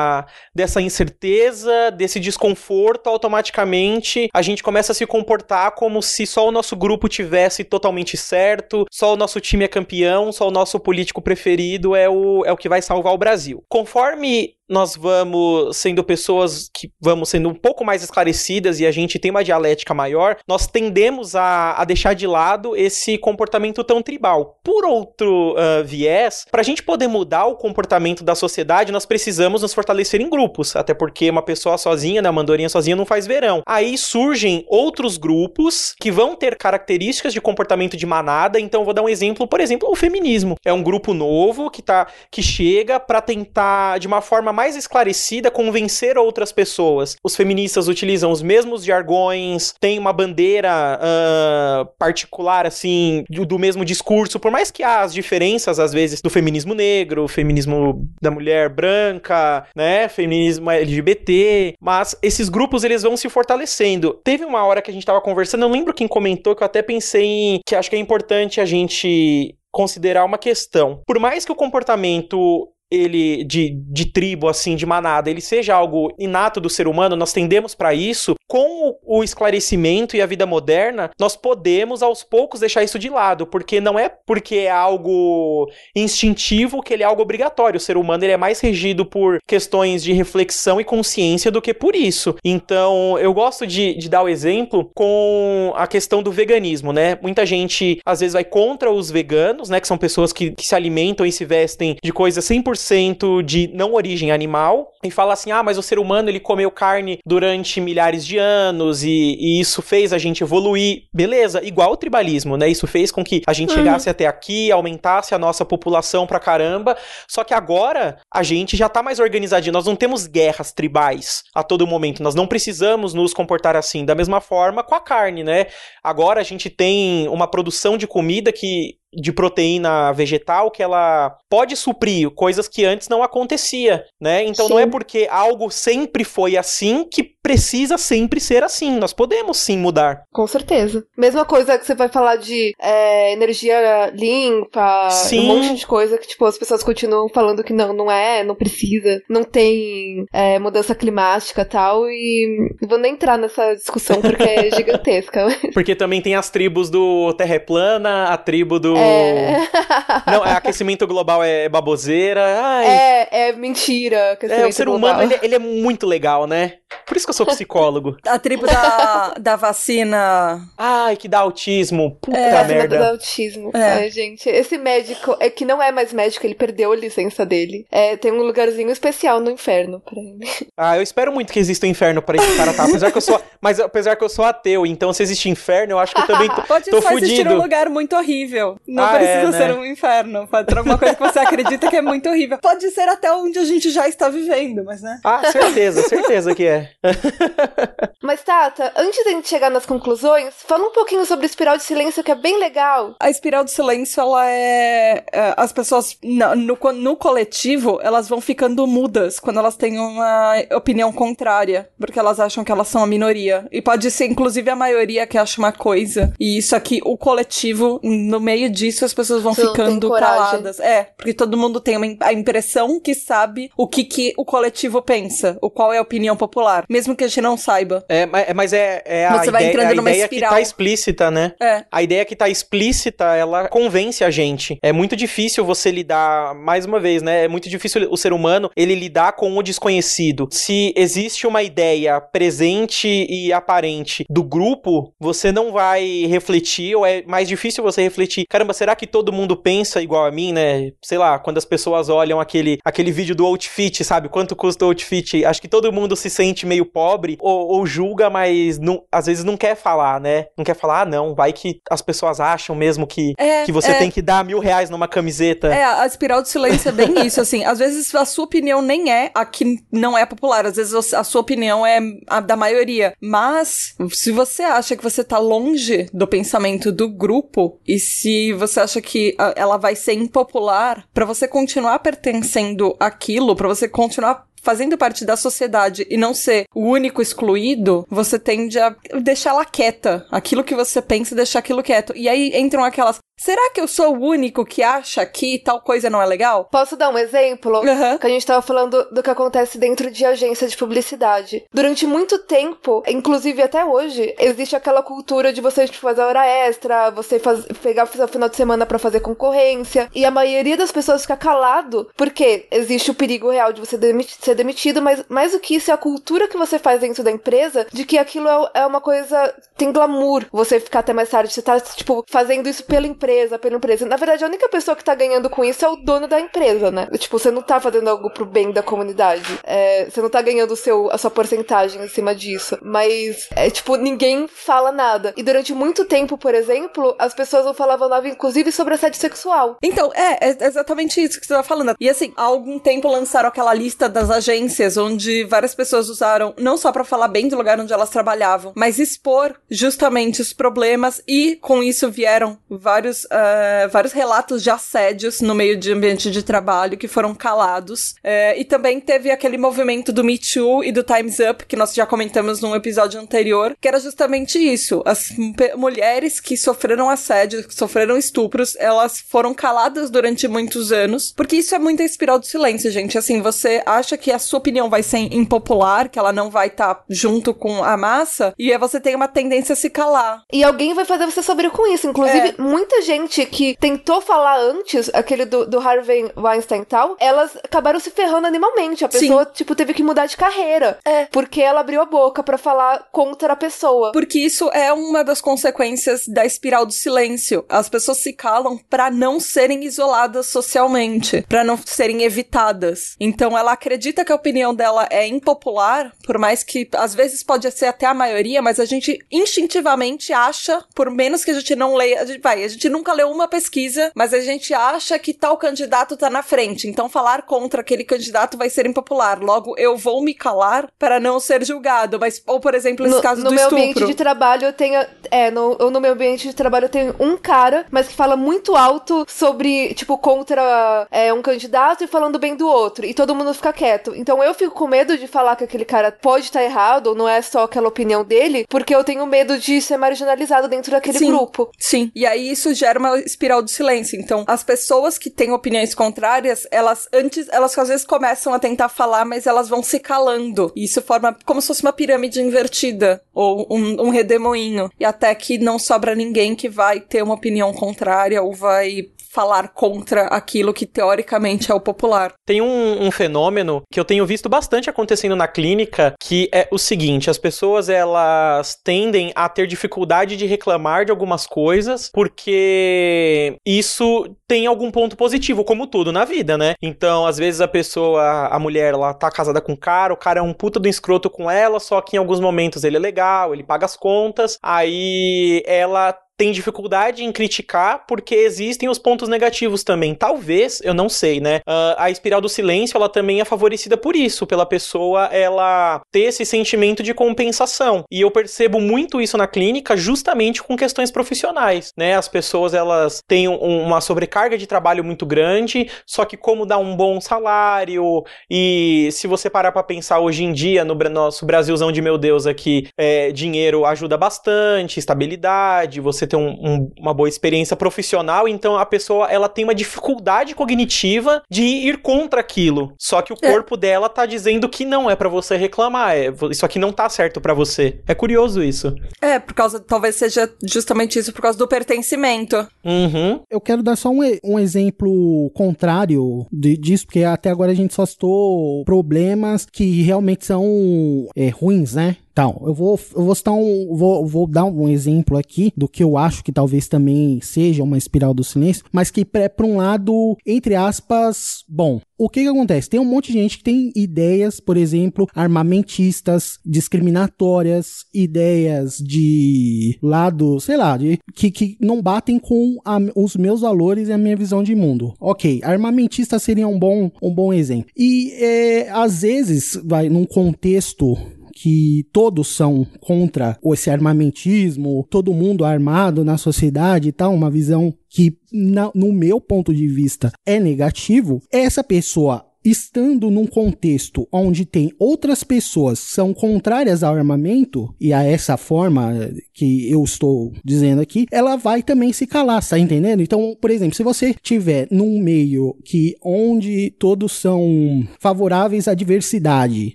dessa incerteza, desse desconforto, automaticamente a gente começa a se comportar como se só o nosso grupo tivesse totalmente certo, só o nosso time é campeão, só o nosso político preferido é o, é o que vai salvar o Brasil. Conforme nós vamos sendo pessoas que vamos sendo um pouco mais esclarecidas e a gente tem uma dialética maior, nós tendemos a, a deixar de lado esse comportamento tão tribal. Por outro ah, viés, para a gente poder mudar o comportamento da sociedade, nós precisamos nos fortalecer em grupos, até porque uma pessoa sozinha, né, uma andorinha sozinha não faz verão. Aí surgem outros grupos que vão ter características de comportamento de manada, então vou dar um exemplo, por exemplo, o feminismo. É um grupo novo que tá que chega para tentar de uma forma mais esclarecida convencer outras pessoas. Os feministas utilizam os mesmos jargões, tem uma bandeira ah, particular assim do, do mesmo discurso, por mais que há as diferenças às vezes do feminismo negro, feminismo da mulher branca, né, feminismo LGBT, mas esses grupos eles vão se fortalecendo. Teve uma hora que a gente tava conversando, eu lembro quem comentou que eu até pensei em que acho que é importante a gente considerar uma questão. Por mais que o comportamento ele de, de tribo assim de manada ele seja algo inato do ser humano nós tendemos para isso com o, esclarecimento e a vida moderna nós podemos aos poucos deixar isso de lado porque não é porque é algo instintivo que ele é algo obrigatório. O ser humano ele é mais regido por questões de reflexão e consciência do que por isso. Então eu gosto de, de dar o exemplo com a questão do veganismo né? Muita gente às vezes vai contra os veganos né? Que são pessoas que, que se alimentam e se vestem de coisas 100% 100% de não origem animal e fala assim: "Ah, mas o ser humano ele comeu carne durante milhares de anos e, e isso fez a gente evoluir". Beleza, igual o tribalismo, né? Isso fez com que a gente chegasse até aqui, aumentasse a nossa população pra caramba. Só que agora a gente já tá mais organizadinho. Nós não temos guerras tribais a todo momento. Nós não precisamos nos comportar assim. Da mesma forma com a carne, né? Agora a gente tem uma produção de comida que de proteína vegetal que ela pode suprir coisas que antes não acontecia, né? Então não Sim. é porque algo sempre foi assim que precisa sempre ser assim. Nós podemos sim mudar. Com certeza. Mesma coisa que você vai falar de é, energia limpa, Sim. um monte de coisa que, tipo, as pessoas continuam falando que não, não é, não precisa, não tem é, mudança climática e tal, e vou nem entrar nessa discussão porque é gigantesca. Porque também tem as tribos do Terra é plana, a tribo do É. Não, é aquecimento global é baboseira. Ai, é, é mentira. é, o ser global. humano, ele, ele é muito legal, né? Por isso que eu sou psicólogo. A tribo da, da vacina. Ai, que dá autismo. Puta É, vacina do merda. autismo. É. Ai, gente, esse médico é que não é mais médico, ele perdeu a licença dele. É, tem um lugarzinho especial no inferno pra ele. Ah, eu espero muito que exista um inferno pra esse cara tá. Apesar que eu sou, mas apesar que eu sou ateu, então se existe inferno, eu acho que eu também tô, Pode tô só existir fudido. um lugar muito horrível. Não Ah, precisa é, né? ser um inferno. Pode ser alguma coisa que você acredita que é muito horrível. Pode ser até onde a gente já está vivendo, mas né? Ah, certeza, certeza que é. Mas, Tata, antes da gente chegar nas conclusões, fala um pouquinho sobre espiral de silêncio, que é bem legal. A espiral do silêncio, ela é. é, As pessoas no, co- no coletivo, elas vão ficando mudas quando elas têm uma opinião contrária, porque elas acham que elas são a minoria. E pode ser, inclusive, a maioria que acha uma coisa. E isso aqui, o coletivo, no meio disso, as pessoas vão Você ficando caladas. É, porque todo mundo tem uma, a impressão que sabe o que, que o coletivo pensa, o qual é a opinião popular, mesmo que a gente não saiba. É, é, mas é, é a Você vai ideia, entrando a numa ideia espiral. que tá explícita, né? É. A ideia que tá explícita, ela convence a gente. É muito difícil você lidar, mais uma vez, né? É muito difícil o ser humano ele lidar com o desconhecido. Se existe uma ideia presente e aparente do grupo, você não vai refletir, ou é mais difícil você refletir. Caramba, será que todo mundo pensa igual a mim, né? Sei lá, quando as pessoas olham aquele, aquele vídeo do outfit, sabe? Quanto custa o outfit? Acho que todo mundo se sente meio pobre ou, ou julga, mas não, às vezes não quer falar, né? Não quer falar, ah, não, vai que as pessoas acham mesmo que, É, que você é. tem que dar mil reais numa camiseta. É, a espiral de silêncio é bem isso, assim. Às vezes a sua opinião nem é a que não é popular. Às vezes a sua opinião é a da maioria. Mas, se você acha que você tá longe do pensamento do grupo, e se você acha que ela vai ser impopular, pra você continuar pertencendo àquilo, pra você continuar fazendo parte da sociedade e não ser o único excluído, você tende a deixar ela quieta. Aquilo que você pensa, deixar aquilo quieto. E aí entram aquelas. Será que eu sou o único que acha que tal coisa não é legal? Posso dar um exemplo? Aham. Que a gente tava falando do que acontece dentro de agência de publicidade. Durante muito tempo, inclusive até hoje, existe aquela cultura de você tipo, fazer hora extra, você faz, pegar o final de semana pra fazer concorrência. E a maioria das pessoas fica calado porque existe o perigo real de você demiti- ser demitido, mas mais do que isso é a cultura que você faz dentro da empresa de que aquilo é, é uma coisa. tem glamour. Você ficar até mais tarde, você tá, tipo, fazendo isso pela empresa, pela empresa. Na verdade, a única pessoa que tá ganhando com isso é o dono da empresa, né? Tipo, você não tá fazendo algo pro bem da comunidade. É, você não tá ganhando o seu, a sua porcentagem em cima disso. Mas, é tipo, ninguém fala nada. E durante muito tempo, por exemplo, as pessoas não falavam nada, inclusive, sobre assédio sexual. Então, é, é exatamente isso que você tá falando. E assim, há algum tempo lançaram aquela lista das agências onde várias pessoas usaram, não só pra falar bem do lugar onde elas trabalhavam, mas expor justamente os problemas e com isso vieram vários, eh, vários relatos de assédios no meio de ambiente de trabalho que foram calados. Eh, e também teve aquele movimento do Me Too e do Time's Up, que nós já comentamos num episódio anterior, que era justamente isso. As mulheres que sofreram assédio, que sofreram estupros, elas foram caladas durante muitos anos, porque isso é muita espiral do silêncio, gente. Assim, você acha que que a sua opinião vai ser impopular, que ela não vai estar tá junto com a massa, e aí você tem uma tendência a se calar. E alguém vai fazer você sobre com isso. Inclusive, é. muita gente que tentou falar antes, aquele do, do Harvey Weinstein e tal, elas acabaram se ferrando animalmente. A pessoa, Sim. tipo, teve que mudar de carreira. É. Porque ela abriu a boca para falar contra a pessoa. Porque isso é uma das consequências da espiral do silêncio. As pessoas se calam para não serem isoladas socialmente, para não serem evitadas. Então ela acredita que a opinião dela é impopular, por mais que às vezes pode ser até a maioria, mas a gente instintivamente acha, por menos que a gente não leia, a gente vai, a gente nunca leu uma pesquisa, mas a gente acha que tal candidato tá na frente. Então falar contra aquele candidato vai ser impopular. Logo, eu vou me calar para não ser julgado. Mas, ou por exemplo, nesse no, caso no do meu estupro. ambiente de trabalho eu tenho. É, no, no meu ambiente de trabalho eu tenho um cara, mas que fala muito alto sobre, tipo, contra é, um candidato e falando bem do outro. E todo mundo fica quieto. Então eu fico com medo de falar que aquele cara pode estar errado, ou não é só aquela opinião dele, porque eu tenho medo de ser marginalizado dentro daquele sim, grupo. Sim. E aí isso gera uma espiral do silêncio. Então, as pessoas que têm opiniões contrárias, elas antes, elas às vezes começam a tentar falar, mas elas vão se calando. E isso forma como se fosse uma pirâmide invertida, ou um, um redemoinho. E até que não sobra ninguém que vai ter uma opinião contrária ou vai falar contra aquilo que teoricamente é o popular. Tem um, um, fenômeno que eu tenho visto bastante acontecendo na clínica, que é o seguinte: as pessoas elas tendem a ter dificuldade de reclamar de algumas coisas, porque isso tem algum ponto positivo, como tudo na vida, né? Então, às vezes a pessoa, a mulher, ela tá casada com um cara, o cara é um puta do escroto com ela, só que em alguns momentos ele é legal, ele paga as contas, aí ela tem dificuldade em criticar porque existem os pontos negativos também. Talvez, eu não sei, né? Uh, a espiral do silêncio, ela também é favorecida por isso, pela pessoa ela ter esse sentimento de compensação. E eu percebo muito isso na clínica justamente com questões profissionais, né? As pessoas elas têm um, uma sobrecarga de trabalho muito grande, só que como dá um bom salário e se você parar para pensar hoje em dia no nosso Brasilzão de meu Deus aqui, é, dinheiro ajuda bastante, estabilidade, você ter um, um, uma boa experiência profissional, então a pessoa ela tem uma dificuldade cognitiva de ir contra aquilo. Só que o é. corpo dela tá dizendo que não é para você reclamar, é, isso aqui não tá certo para você. É curioso isso. É, por causa, talvez seja justamente isso, por causa do pertencimento. Uhum. Eu quero dar só um, um exemplo contrário de, disso, porque até agora a gente só citou problemas que realmente são é, ruins, né? Então, eu vou, eu vou citar um. Vou, vou dar um exemplo aqui do que eu acho que talvez também seja uma espiral do silêncio, mas que é para um lado, entre aspas, bom. O que que acontece? Tem um monte de gente que tem ideias, por exemplo, armamentistas, discriminatórias, ideias de lado, sei lá, de, que, que não batem com a, os meus valores e a minha visão de mundo. Ok, armamentista seria um bom, um bom exemplo. E é, às vezes, vai num contexto que todos são contra esse armamentismo, todo mundo armado na sociedade e tal, uma visão que, na, no meu ponto de vista, é negativo, essa pessoa estando num contexto onde tem outras pessoas que são contrárias ao armamento e a essa forma que eu estou dizendo aqui, ela vai também se calar, tá entendendo? Então, por exemplo, se você tiver num meio que onde todos são favoráveis à diversidade,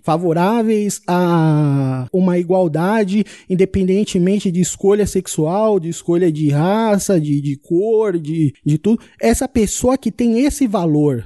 favoráveis a uma igualdade, independentemente de escolha sexual, de escolha de raça, de, de cor, de, de tudo, essa pessoa que tem esse valor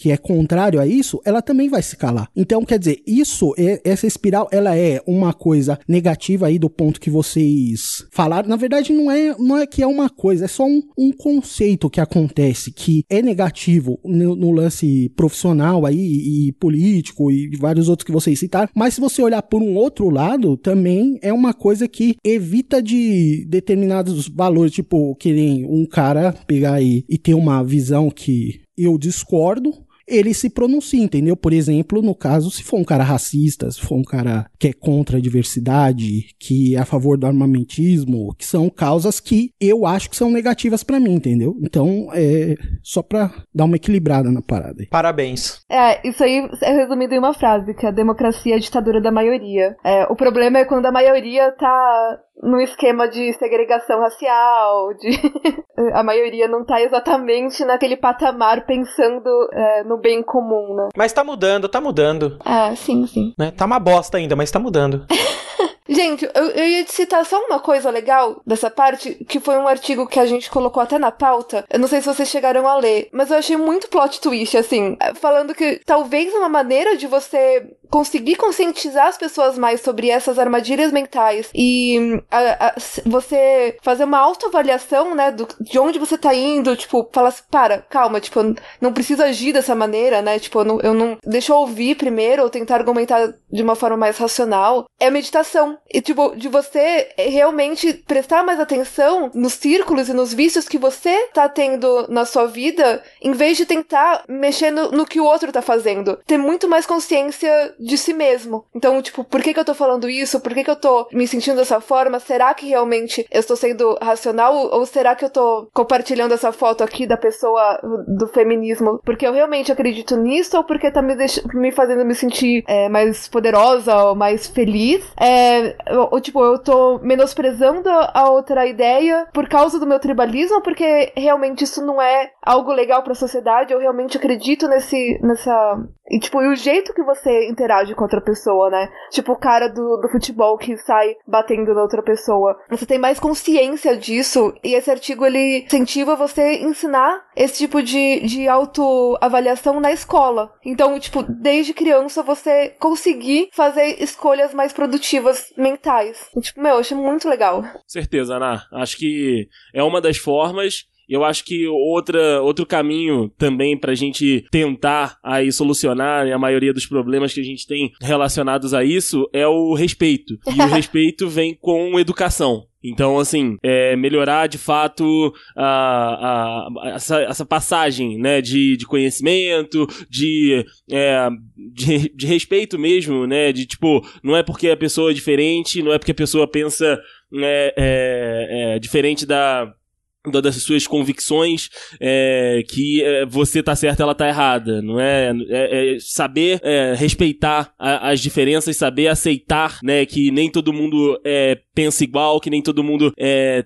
que é contrário a isso, ela também vai se calar. Então, quer dizer, isso, é, essa espiral, ela é uma coisa negativa aí do ponto que vocês falaram. Na verdade, não é, não é que é uma coisa, é só um, um conceito que acontece, que é negativo no, no, lance profissional aí e político e vários outros que vocês citaram. Mas se você olhar por um outro lado, também é uma coisa que evita de determinados valores, tipo, querer um cara pegar aí e ter uma visão que eu discordo, ele se pronuncia, entendeu? Por exemplo, no caso, se for um cara racista, se for um cara que é contra a diversidade, que é a favor do armamentismo, que são causas que eu acho que são negativas para mim, entendeu? Então, é só pra dar uma equilibrada na parada. Aí. Parabéns. É, isso aí é resumido em uma frase, que a democracia é a ditadura da maioria. É, o problema é quando a maioria tá no esquema de segregação racial, de a maioria não tá exatamente naquele patamar pensando é, no bem comum, né? Mas tá mudando, tá mudando. Ah, sim, sim. Né? Tá uma bosta ainda, mas tá mudando. Gente, eu, eu ia citar só uma coisa legal dessa parte, que foi um artigo que a gente colocou até na pauta. Eu não sei se vocês chegaram a ler, mas eu achei muito plot twist, assim, falando que talvez uma maneira de você conseguir conscientizar as pessoas mais sobre essas armadilhas mentais e a, a, você fazer uma autoavaliação, né, do, de onde você tá indo, tipo, falar assim, para, calma, tipo, não preciso agir dessa maneira, né, tipo, eu não, eu não deixa eu ouvir primeiro ou tentar argumentar de uma forma mais racional, é meditação. E, tipo, de você realmente prestar mais atenção nos círculos e nos vícios que você tá tendo na sua vida, em vez de tentar mexer no, no que o outro tá fazendo. Ter muito mais consciência de si mesmo. Então, tipo, por que que eu tô falando isso? Por que que eu tô me sentindo dessa forma? Será que realmente eu estou sendo racional? Ou será que eu tô compartilhando essa foto aqui da pessoa do feminismo? Porque eu realmente acredito nisso ou porque tá me, me fazendo me sentir é, mais poderosa ou mais feliz? É, ou, tipo, eu tô menosprezando a outra ideia por causa do meu tribalismo porque realmente isso não é algo legal pra sociedade? Eu realmente acredito nesse, nessa... E, tipo, e o jeito que você interage com outra pessoa, né? Tipo o cara do, do futebol que sai batendo na outra pessoa. Você tem mais consciência disso e esse artigo ele incentiva você ensinar esse tipo de, de autoavaliação na escola. Então, tipo, desde criança você conseguir fazer escolhas mais produtivas mentais. E, tipo, meu, eu achei muito legal. Certeza, Ana. Acho que é uma das formas eu acho que outra, outro caminho também pra gente tentar aí solucionar a maioria dos problemas que a gente tem relacionados a isso é o respeito. E o respeito vem com educação. Então, assim, é melhorar de fato a, a, essa, essa passagem né, de, de conhecimento, de, é, de, de respeito mesmo, né? De tipo, não é porque a pessoa é diferente, não é porque a pessoa pensa né, é, é, diferente da, das suas convicções é, que é, você tá certo ela tá errada não é, é, é saber é, respeitar a, as diferenças saber aceitar né que nem todo mundo é, pensa igual que nem todo mundo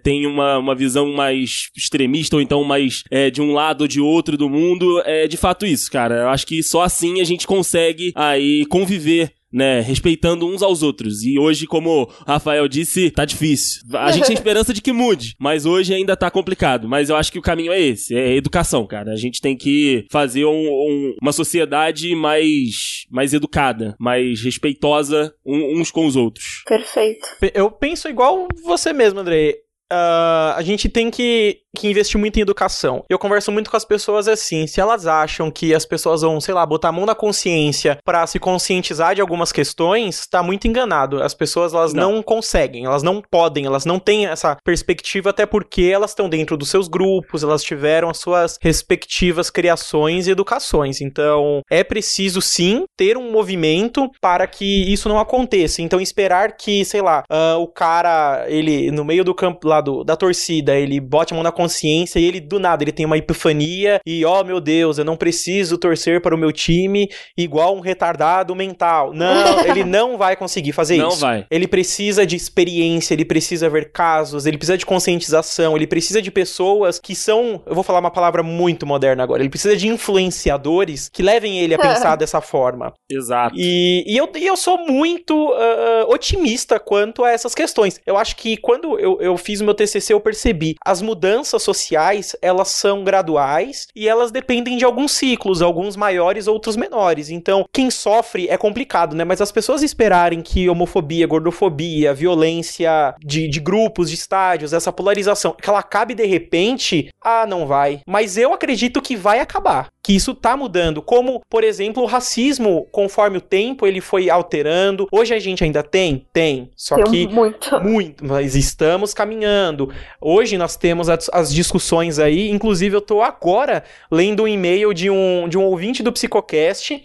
tem uma, uma visão mais extremista ou então mais de um lado ou de outro do mundo. É de fato isso cara. Eu acho que só assim a gente consegue aí conviver né, respeitando uns aos outros. E hoje, como o Rafael disse, tá difícil. A gente tem esperança de que mude, mas hoje ainda tá complicado. Mas eu acho que o caminho é esse, é educação, cara. A gente tem que fazer um, um, uma sociedade mais, mais educada, mais respeitosa uns com os outros. Perfeito. Eu penso igual você mesmo, André. Uh, a gente tem que que investir muito em educação. Eu converso muito com as pessoas assim, se elas acham que as pessoas vão, sei lá, botar a mão na consciência para se conscientizar de algumas questões, tá muito enganado. As pessoas elas não. não conseguem, elas não podem, elas não têm essa perspectiva até porque elas estão dentro dos seus grupos, elas tiveram as suas respectivas criações e educações. Então, é preciso sim ter um movimento para que isso não aconteça. Então, esperar que, sei lá, uh, o cara, ele no meio do campo lá do, da torcida, ele bote a mão na consciência consciência e ele do nada ele tem uma epifania e ó oh, meu Deus, eu não preciso torcer para o meu time igual um retardado mental. Não, ele não vai conseguir fazer não isso. Não vai. Ele precisa de experiência, ele precisa ver casos, ele precisa de conscientização, ele precisa de pessoas que são, eu vou falar uma palavra muito moderna agora, ele precisa de influenciadores que levem ele a pensar dessa forma. Exato. E, e, eu, e eu sou muito uh, otimista quanto a essas questões. Eu acho que quando eu, eu fiz o meu TCC eu percebi as mudanças sociais, elas são graduais e elas dependem de alguns ciclos, alguns maiores, outros menores. Então, quem sofre é complicado, né? Mas as pessoas esperarem que homofobia, gordofobia, violência de, de grupos, de estádios, essa polarização, que ela acabe de repente, ah, não vai. Mas eu acredito que vai acabar que isso tá mudando, como, por exemplo, o racismo, conforme o tempo ele foi alterando. Hoje a gente ainda tem? Tem. Só tem que muito. muito, mas estamos caminhando. Hoje nós temos as, as, discussões aí, inclusive eu tô agora lendo um e-mail de um de um ouvinte do Psicocast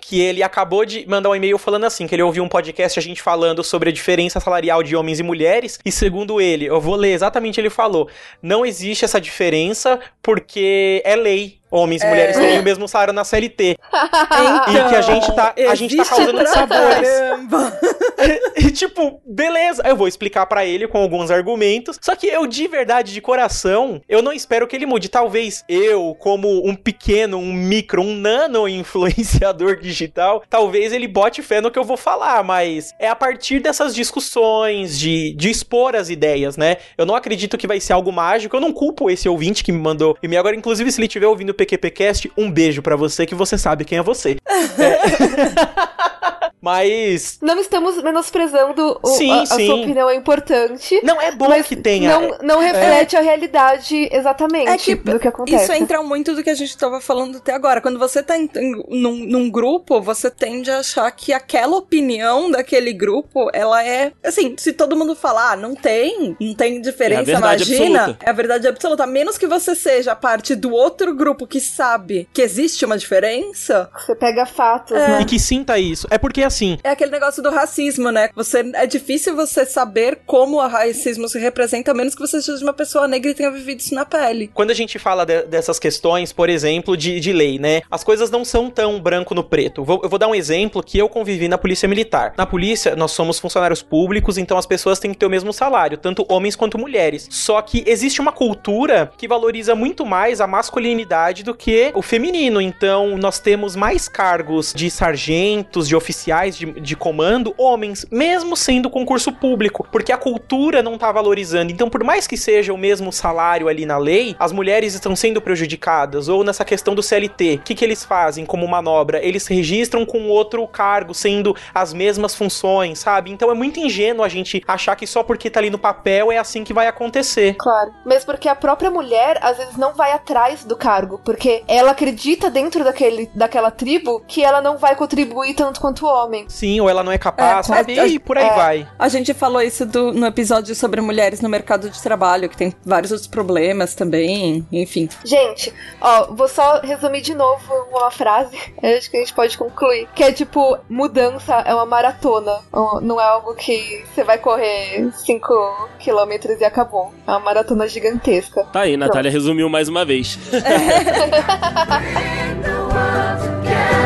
que ele acabou de mandar um e-mail falando assim, que ele ouviu um podcast a gente falando sobre a diferença salarial de homens e mulheres, e segundo ele, eu vou ler exatamente ele falou, não existe essa diferença porque é lei, homens e mulheres terem o mesmo salário na CLT. Então, e que a gente tá, a gente tá causando sabores. caramba. E tipo, beleza, eu vou explicar pra ele com alguns argumentos. Só que eu de verdade, de coração, eu não espero que ele mude. Talvez eu, como um pequeno, um micro, um nano influenciador digital, talvez ele bote fé no que eu vou falar, mas é a partir dessas discussões, de, de expor as ideias, né? Eu não acredito que vai ser algo mágico. Eu não culpo esse ouvinte que me mandou e-mail. Agora, inclusive, se ele estiver ouvindo o PQPcast, um beijo pra você, que você sabe quem é você. É. Mas Não estamos menosprezando o, Sim, a, a sim. sua opinião é importante. não é bom mas que tenha. Não, não reflete a realidade exatamente É que do que acontece. isso entra muito do que a gente tava falando até agora. Quando você tá em, em- num, num grupo, você tende a achar que aquela opinião daquele grupo, ela é. Assim, se todo mundo falar, ah, não tem, não tem diferença, É imagina. absoluta. É a verdade absoluta. A menos que você seja parte do outro grupo que sabe que existe uma diferença, Você pega fatos, É. né? E que sinta isso. É porque assim, é aquele negócio do racismo, né? Você, é difícil você saber como o racismo se representa, a menos que você seja uma pessoa negra e tenha vivido isso na pele. quando a gente fala de- dessas questões, por exemplo, de, de lei, né? As coisas não são tão branco no preto. Vou- eu vou dar um exemplo que eu convivi na polícia militar. Na polícia, nós somos funcionários públicos, então as pessoas têm que ter o mesmo salário, tanto homens quanto mulheres. Só que existe uma cultura que valoriza muito mais a masculinidade do que o feminino. Então, nós temos mais cargos de sargentos, de oficiais de, de comando, homens, mesmo sendo concurso público, porque a cultura não tá valorizando. Então, por mais que seja o mesmo salário ali na lei, as mulheres estão sendo prejudicadas. Ou nessa questão do CLT, o que, que eles fazem como manobra? Eles registram com outro cargo, sendo as mesmas funções, sabe? Então é muito ingênuo a gente achar que só porque tá ali no papel é assim que vai acontecer. Claro. Mesmo porque a própria mulher, às vezes, não vai atrás do cargo. Porque ela acredita dentro daquele, daquela tribo que ela não vai contribuir tanto quanto o homem. Sim, ou ela não é capaz, É, sabe? é, E por aí é. vai. A gente falou isso do- no episódio sobre mulheres no mercado de trabalho, que tem vários outros problemas também, enfim. Gente, ó, vou só resumir de novo uma frase. Acho que a gente pode concluir. Que é tipo, mudança é uma maratona. Não é algo que você vai correr 5 quilômetros e acabou. É uma maratona gigantesca. Tá aí, Natália resumiu mais uma vez.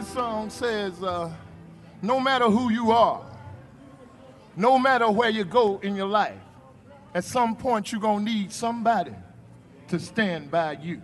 This song says, uh, no matter who you are, no matter where you go in your life, at some point you're going to need somebody to stand by you.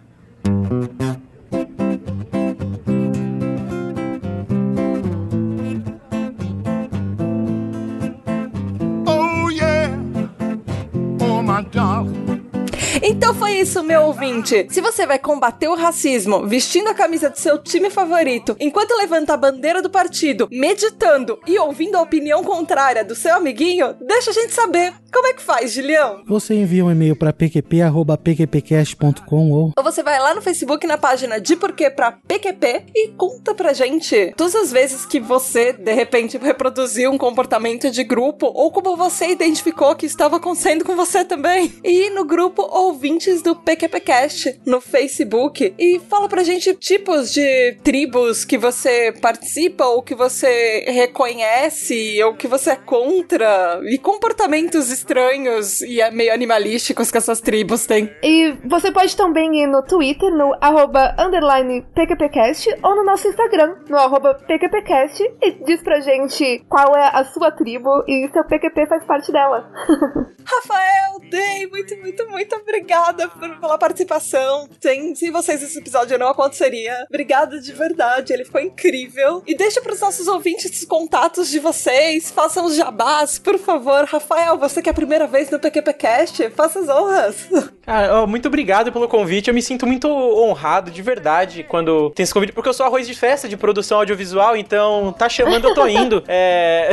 Então foi isso, meu ouvinte. Se você vai combater o racismo vestindo a camisa do seu time favorito, enquanto levanta a bandeira do partido, meditando e ouvindo a opinião contrária do seu amiguinho, deixa a gente saber. Como é que faz, Julião? Você envia um e-mail para pqp.pqpcast.com ou Ou você vai lá no Facebook na página de Porquê pra PQP e conta pra gente todas as vezes que você, de repente, reproduziu um comportamento de grupo ou como você identificou que estava acontecendo com você também. E no grupo Ouvintes do PQPcast no Facebook. E fala pra gente tipos de tribos que você participa ou que você reconhece ou que você é contra e comportamentos estranhos e é meio animalísticos que essas tribos têm. E você pode também ir no Twitter, no arroba PQPcast, ou no nosso Instagram, no arroba PQPcast, e diz pra gente qual é a sua tribo e seu PQP faz parte dela. Rafael, Day, muito, muito, muito obrigada por- pela participação. Sem, sem vocês esse episódio não aconteceria. Obrigada de verdade, ele ficou incrível. E deixa pros nossos ouvintes os contatos de vocês, façam os jabás, por favor. Rafael, você que é a primeira vez no PQPcast, faça as honras. Cara, ó, muito obrigado pelo convite. Eu me sinto muito honrado, de verdade, quando tem esse convite, porque eu sou arroz de festa de produção audiovisual, então tá chamando, eu tô indo. É.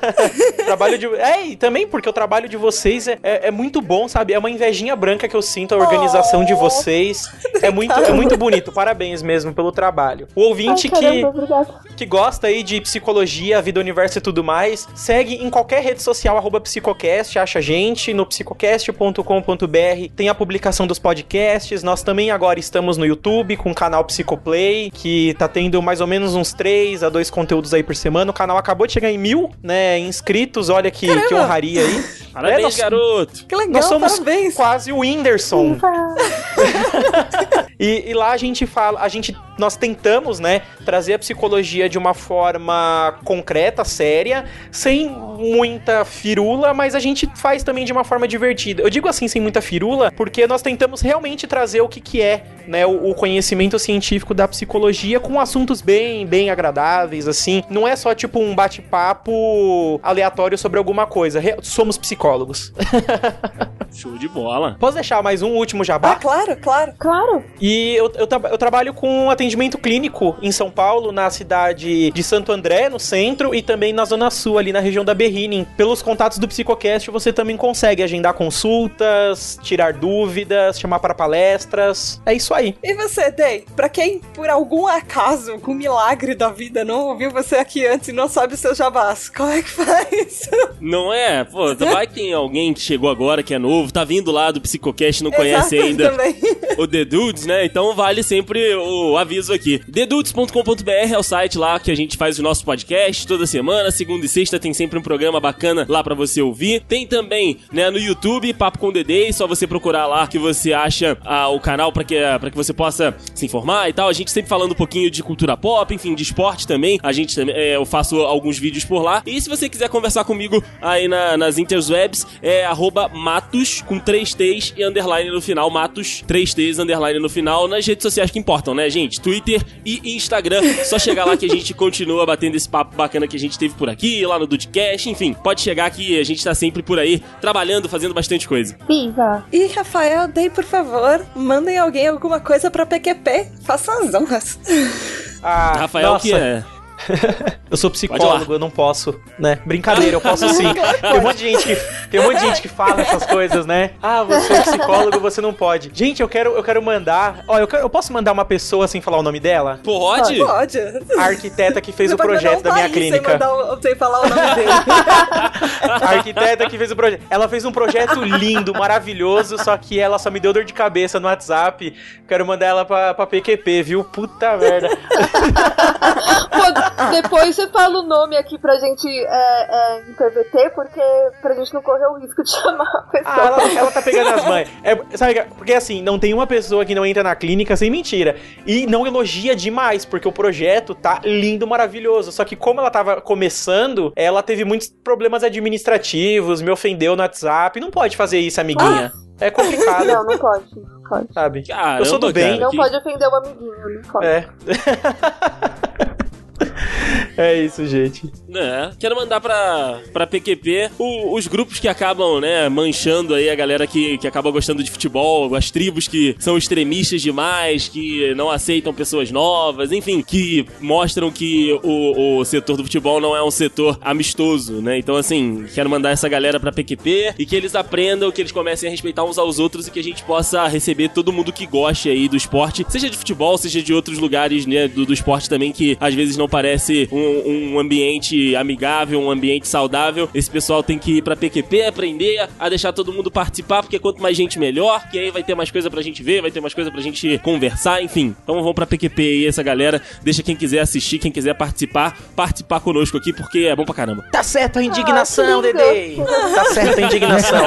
trabalho de. É, e também porque o trabalho de vocês é, é, é muito bom, sabe? É uma invejinha branca que eu sinto a organização de vocês. É muito, é muito bonito. Parabéns mesmo pelo trabalho. O ouvinte Ai, caramba, que, que gosta aí de psicologia, vida, universo e tudo mais, segue em qualquer rede social, arroba psicocast, acha a gente no psicocast.com.br. Tem a publicação dos podcasts. Nós também agora estamos no YouTube com o canal Psicoplay, que tá tendo mais ou menos uns 3 a 2 conteúdos aí por semana. O canal acabou de chegar em mil, né, inscritos. Olha que, que honraria aí. Parabéns, É, nós- garoto. Que legal, Nós somos parabéns. quase o Whindersson. E, e lá a gente fala, a gente, nós tentamos, né, trazer a psicologia de uma forma concreta, séria, sem muita firula, mas a gente faz também de uma forma divertida. Eu digo assim, sem muita firula, porque nós tentamos realmente trazer o que que é, né, o, o conhecimento científico da psicologia com assuntos bem, bem agradáveis, assim. Não é só tipo um bate-papo aleatório sobre alguma coisa. Re- somos psicólogos. Show de bola. Posso deixar mais um último jabá? Ah, claro, claro. Claro. E eu, eu, tra- eu trabalho com atendimento clínico em São Paulo, na cidade de Santo André, no centro, e também na Zona Sul, ali na região da Berrinem. Pelos contatos do Psicocast, você também consegue agendar consultas, tirar dúvidas, chamar para palestras. É isso aí. E você, Day? Pra quem, por algum acaso, com milagre da vida, não ouviu você aqui antes e não sabe os seus jabás, como é que faz? Não é? Pô, vai que tem alguém que chegou agora, que é novo, tá vindo lá do Psicocast não conhece Exato, ainda Também. o The Dudes, né? Então vale sempre o aviso aqui. TheDudes.com.br é o site lá que a gente faz o nosso podcast toda semana, segunda e sexta tem sempre um programa bacana lá pra você ouvir. Tem também, né, no YouTube, Papo com Dedê, só você procurar lá que você acha ah, o canal pra que, pra que você possa se informar e tal. A gente sempre falando um pouquinho de cultura pop, enfim, de esporte também. A gente também, é, eu faço alguns vídeos por lá. E se você quiser conversar comigo aí na- nas interwebs, é arroba matos com três T's e underline no final, matos, três T's, underline no final, nas redes sociais que importam, né, gente? Twitter e Instagram. Só chegar lá que a gente continua batendo esse papo bacana que a gente teve por aqui, lá no Dudcast, enfim. Pode chegar que a gente tá sempre por aí, trabalhando, fazendo bastante coisa. Viva. E Rafael, Day, por favor, mandem alguém alguma coisa pra PQP. Faça as honras. Ah, Rafael, nossa, que é. Eu sou psicólogo, eu não posso, né? Brincadeira, eu posso sim. Tem um monte de gente que, tem um monte de gente que fala essas coisas, né? Ah, você é psicólogo, você não pode. Gente, eu quero, eu quero mandar. Ó, eu, quero- eu posso mandar uma pessoa sem falar o nome dela? Pode? Pode. A arquiteta que fez Você o projeto da minha país Sem, clínica. mandar sem falar o nome dele. A arquiteta que fez o projeto. Ela fez um projeto lindo, maravilhoso, só que ela só me deu dor de cabeça no WhatsApp. Quero mandar ela pra, pra PQP, viu? Puta merda. Pô, depois você fala o nome aqui pra gente é, é, em PVT, porque pra gente não correr o risco de chamar a pessoa. Ah, ela, ela tá pegando as mães. É, sabe, porque assim, não tem uma pessoa que não entra na clínica sem mentira. E não elogia demais, porque o projeto tá lindo, maravilhoso. Só que como ela tava começando, ela teve muitos problemas administrativos, me ofendeu no WhatsApp. Não pode fazer isso, amiguinha. É complicado, Não, não pode. Não pode. sabe? Caramba, Eu sou do bem. cara, Não que- pode ofender o amiguinho, não pode. É. é isso, gente. É, quero mandar pra, pra PQP o- os grupos que acabam, né, manchando aí a galera que, que acaba gostando de futebol, as tribos que são extremistas demais, que não aceitam pessoas novas, enfim, que mostram que o, o setor do futebol não é um setor amistoso, né? Então, assim, quero mandar essa galera pra PQP e que eles aprendam, que eles comecem a respeitar uns aos outros e que a gente possa receber todo mundo que goste aí do esporte, seja de futebol, seja de outros lugares, né, do, do esporte também, que às vezes não parece um, um ambiente amigável, um ambiente saudável. Esse pessoal tem que ir pra PQP, aprender a deixar todo mundo participar, porque quanto mais gente melhor, que aí vai ter mais coisa pra gente ver, vai ter mais coisa pra gente conversar, enfim. Então vamos pra PQP aí, essa galera. Deixa quem quiser assistir, quem quiser participar, participar conosco aqui, porque é bom pra caramba. Tá certo a indignação, Ah. Dedê. Tá certo a indignação.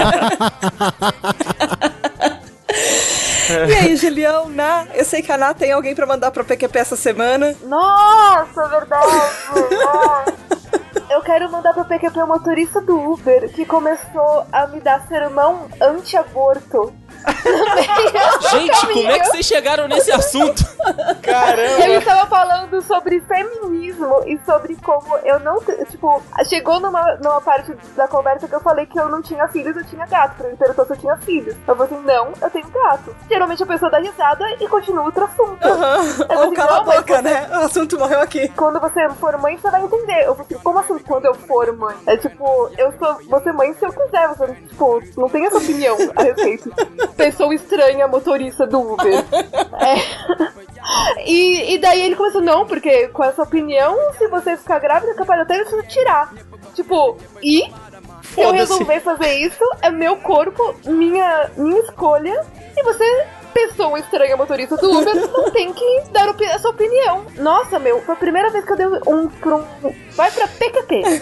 E aí, Julião, Ná? Eu sei que a Ná tem alguém pra mandar pra PQP essa semana. Nossa, verdade! nossa. Eu quero mandar pro PQP o motorista do Uber que começou a me dar sermão anti-aborto. Gente, como é que vocês chegaram nesse assunto? Ele Caramba. tava falando sobre feminismo e sobre como eu não. Tipo, chegou numa, numa parte da conversa que eu falei que eu não tinha filhos, eu tinha gato. Ele perguntou se eu tinha filhos. Eu falei assim: não, eu tenho gato. Geralmente a pessoa dá risada e continua outro assunto. Eu Ou cala a boca, né? O assunto morreu aqui. Quando você for mãe, você vai entender. Eu falei assim, como assim quando eu for mãe? É tipo, eu sou, vou ser mãe se eu quiser. Você, tipo, não tem essa opinião a respeito. Pessoa estranha, motorista do Uber. É. E, e daí ele começou, não, porque com essa opinião, se você ficar grávida, é capaz até você tirar. Tipo, e se eu resolver fazer isso, é meu corpo, minha, minha escolha, e você, pessoa estranha motorista do Uber, não tem que dar opi- a sua opinião. Nossa, meu, foi a primeira vez que eu dei um pra um. Vai pra PQP.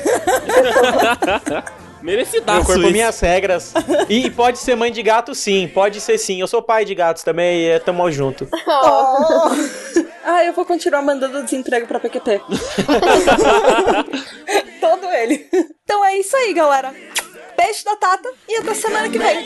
Merecidaço Meu corpo, isso. minhas regras. E pode ser mãe de gato, sim. Pode ser sim. Eu sou pai de gatos também e é, tamo junto. Ah, eu vou continuar mandando desemprego pra PQP. Todo ele. Então é isso aí, galera. Beijo da Tata e até semana que vem.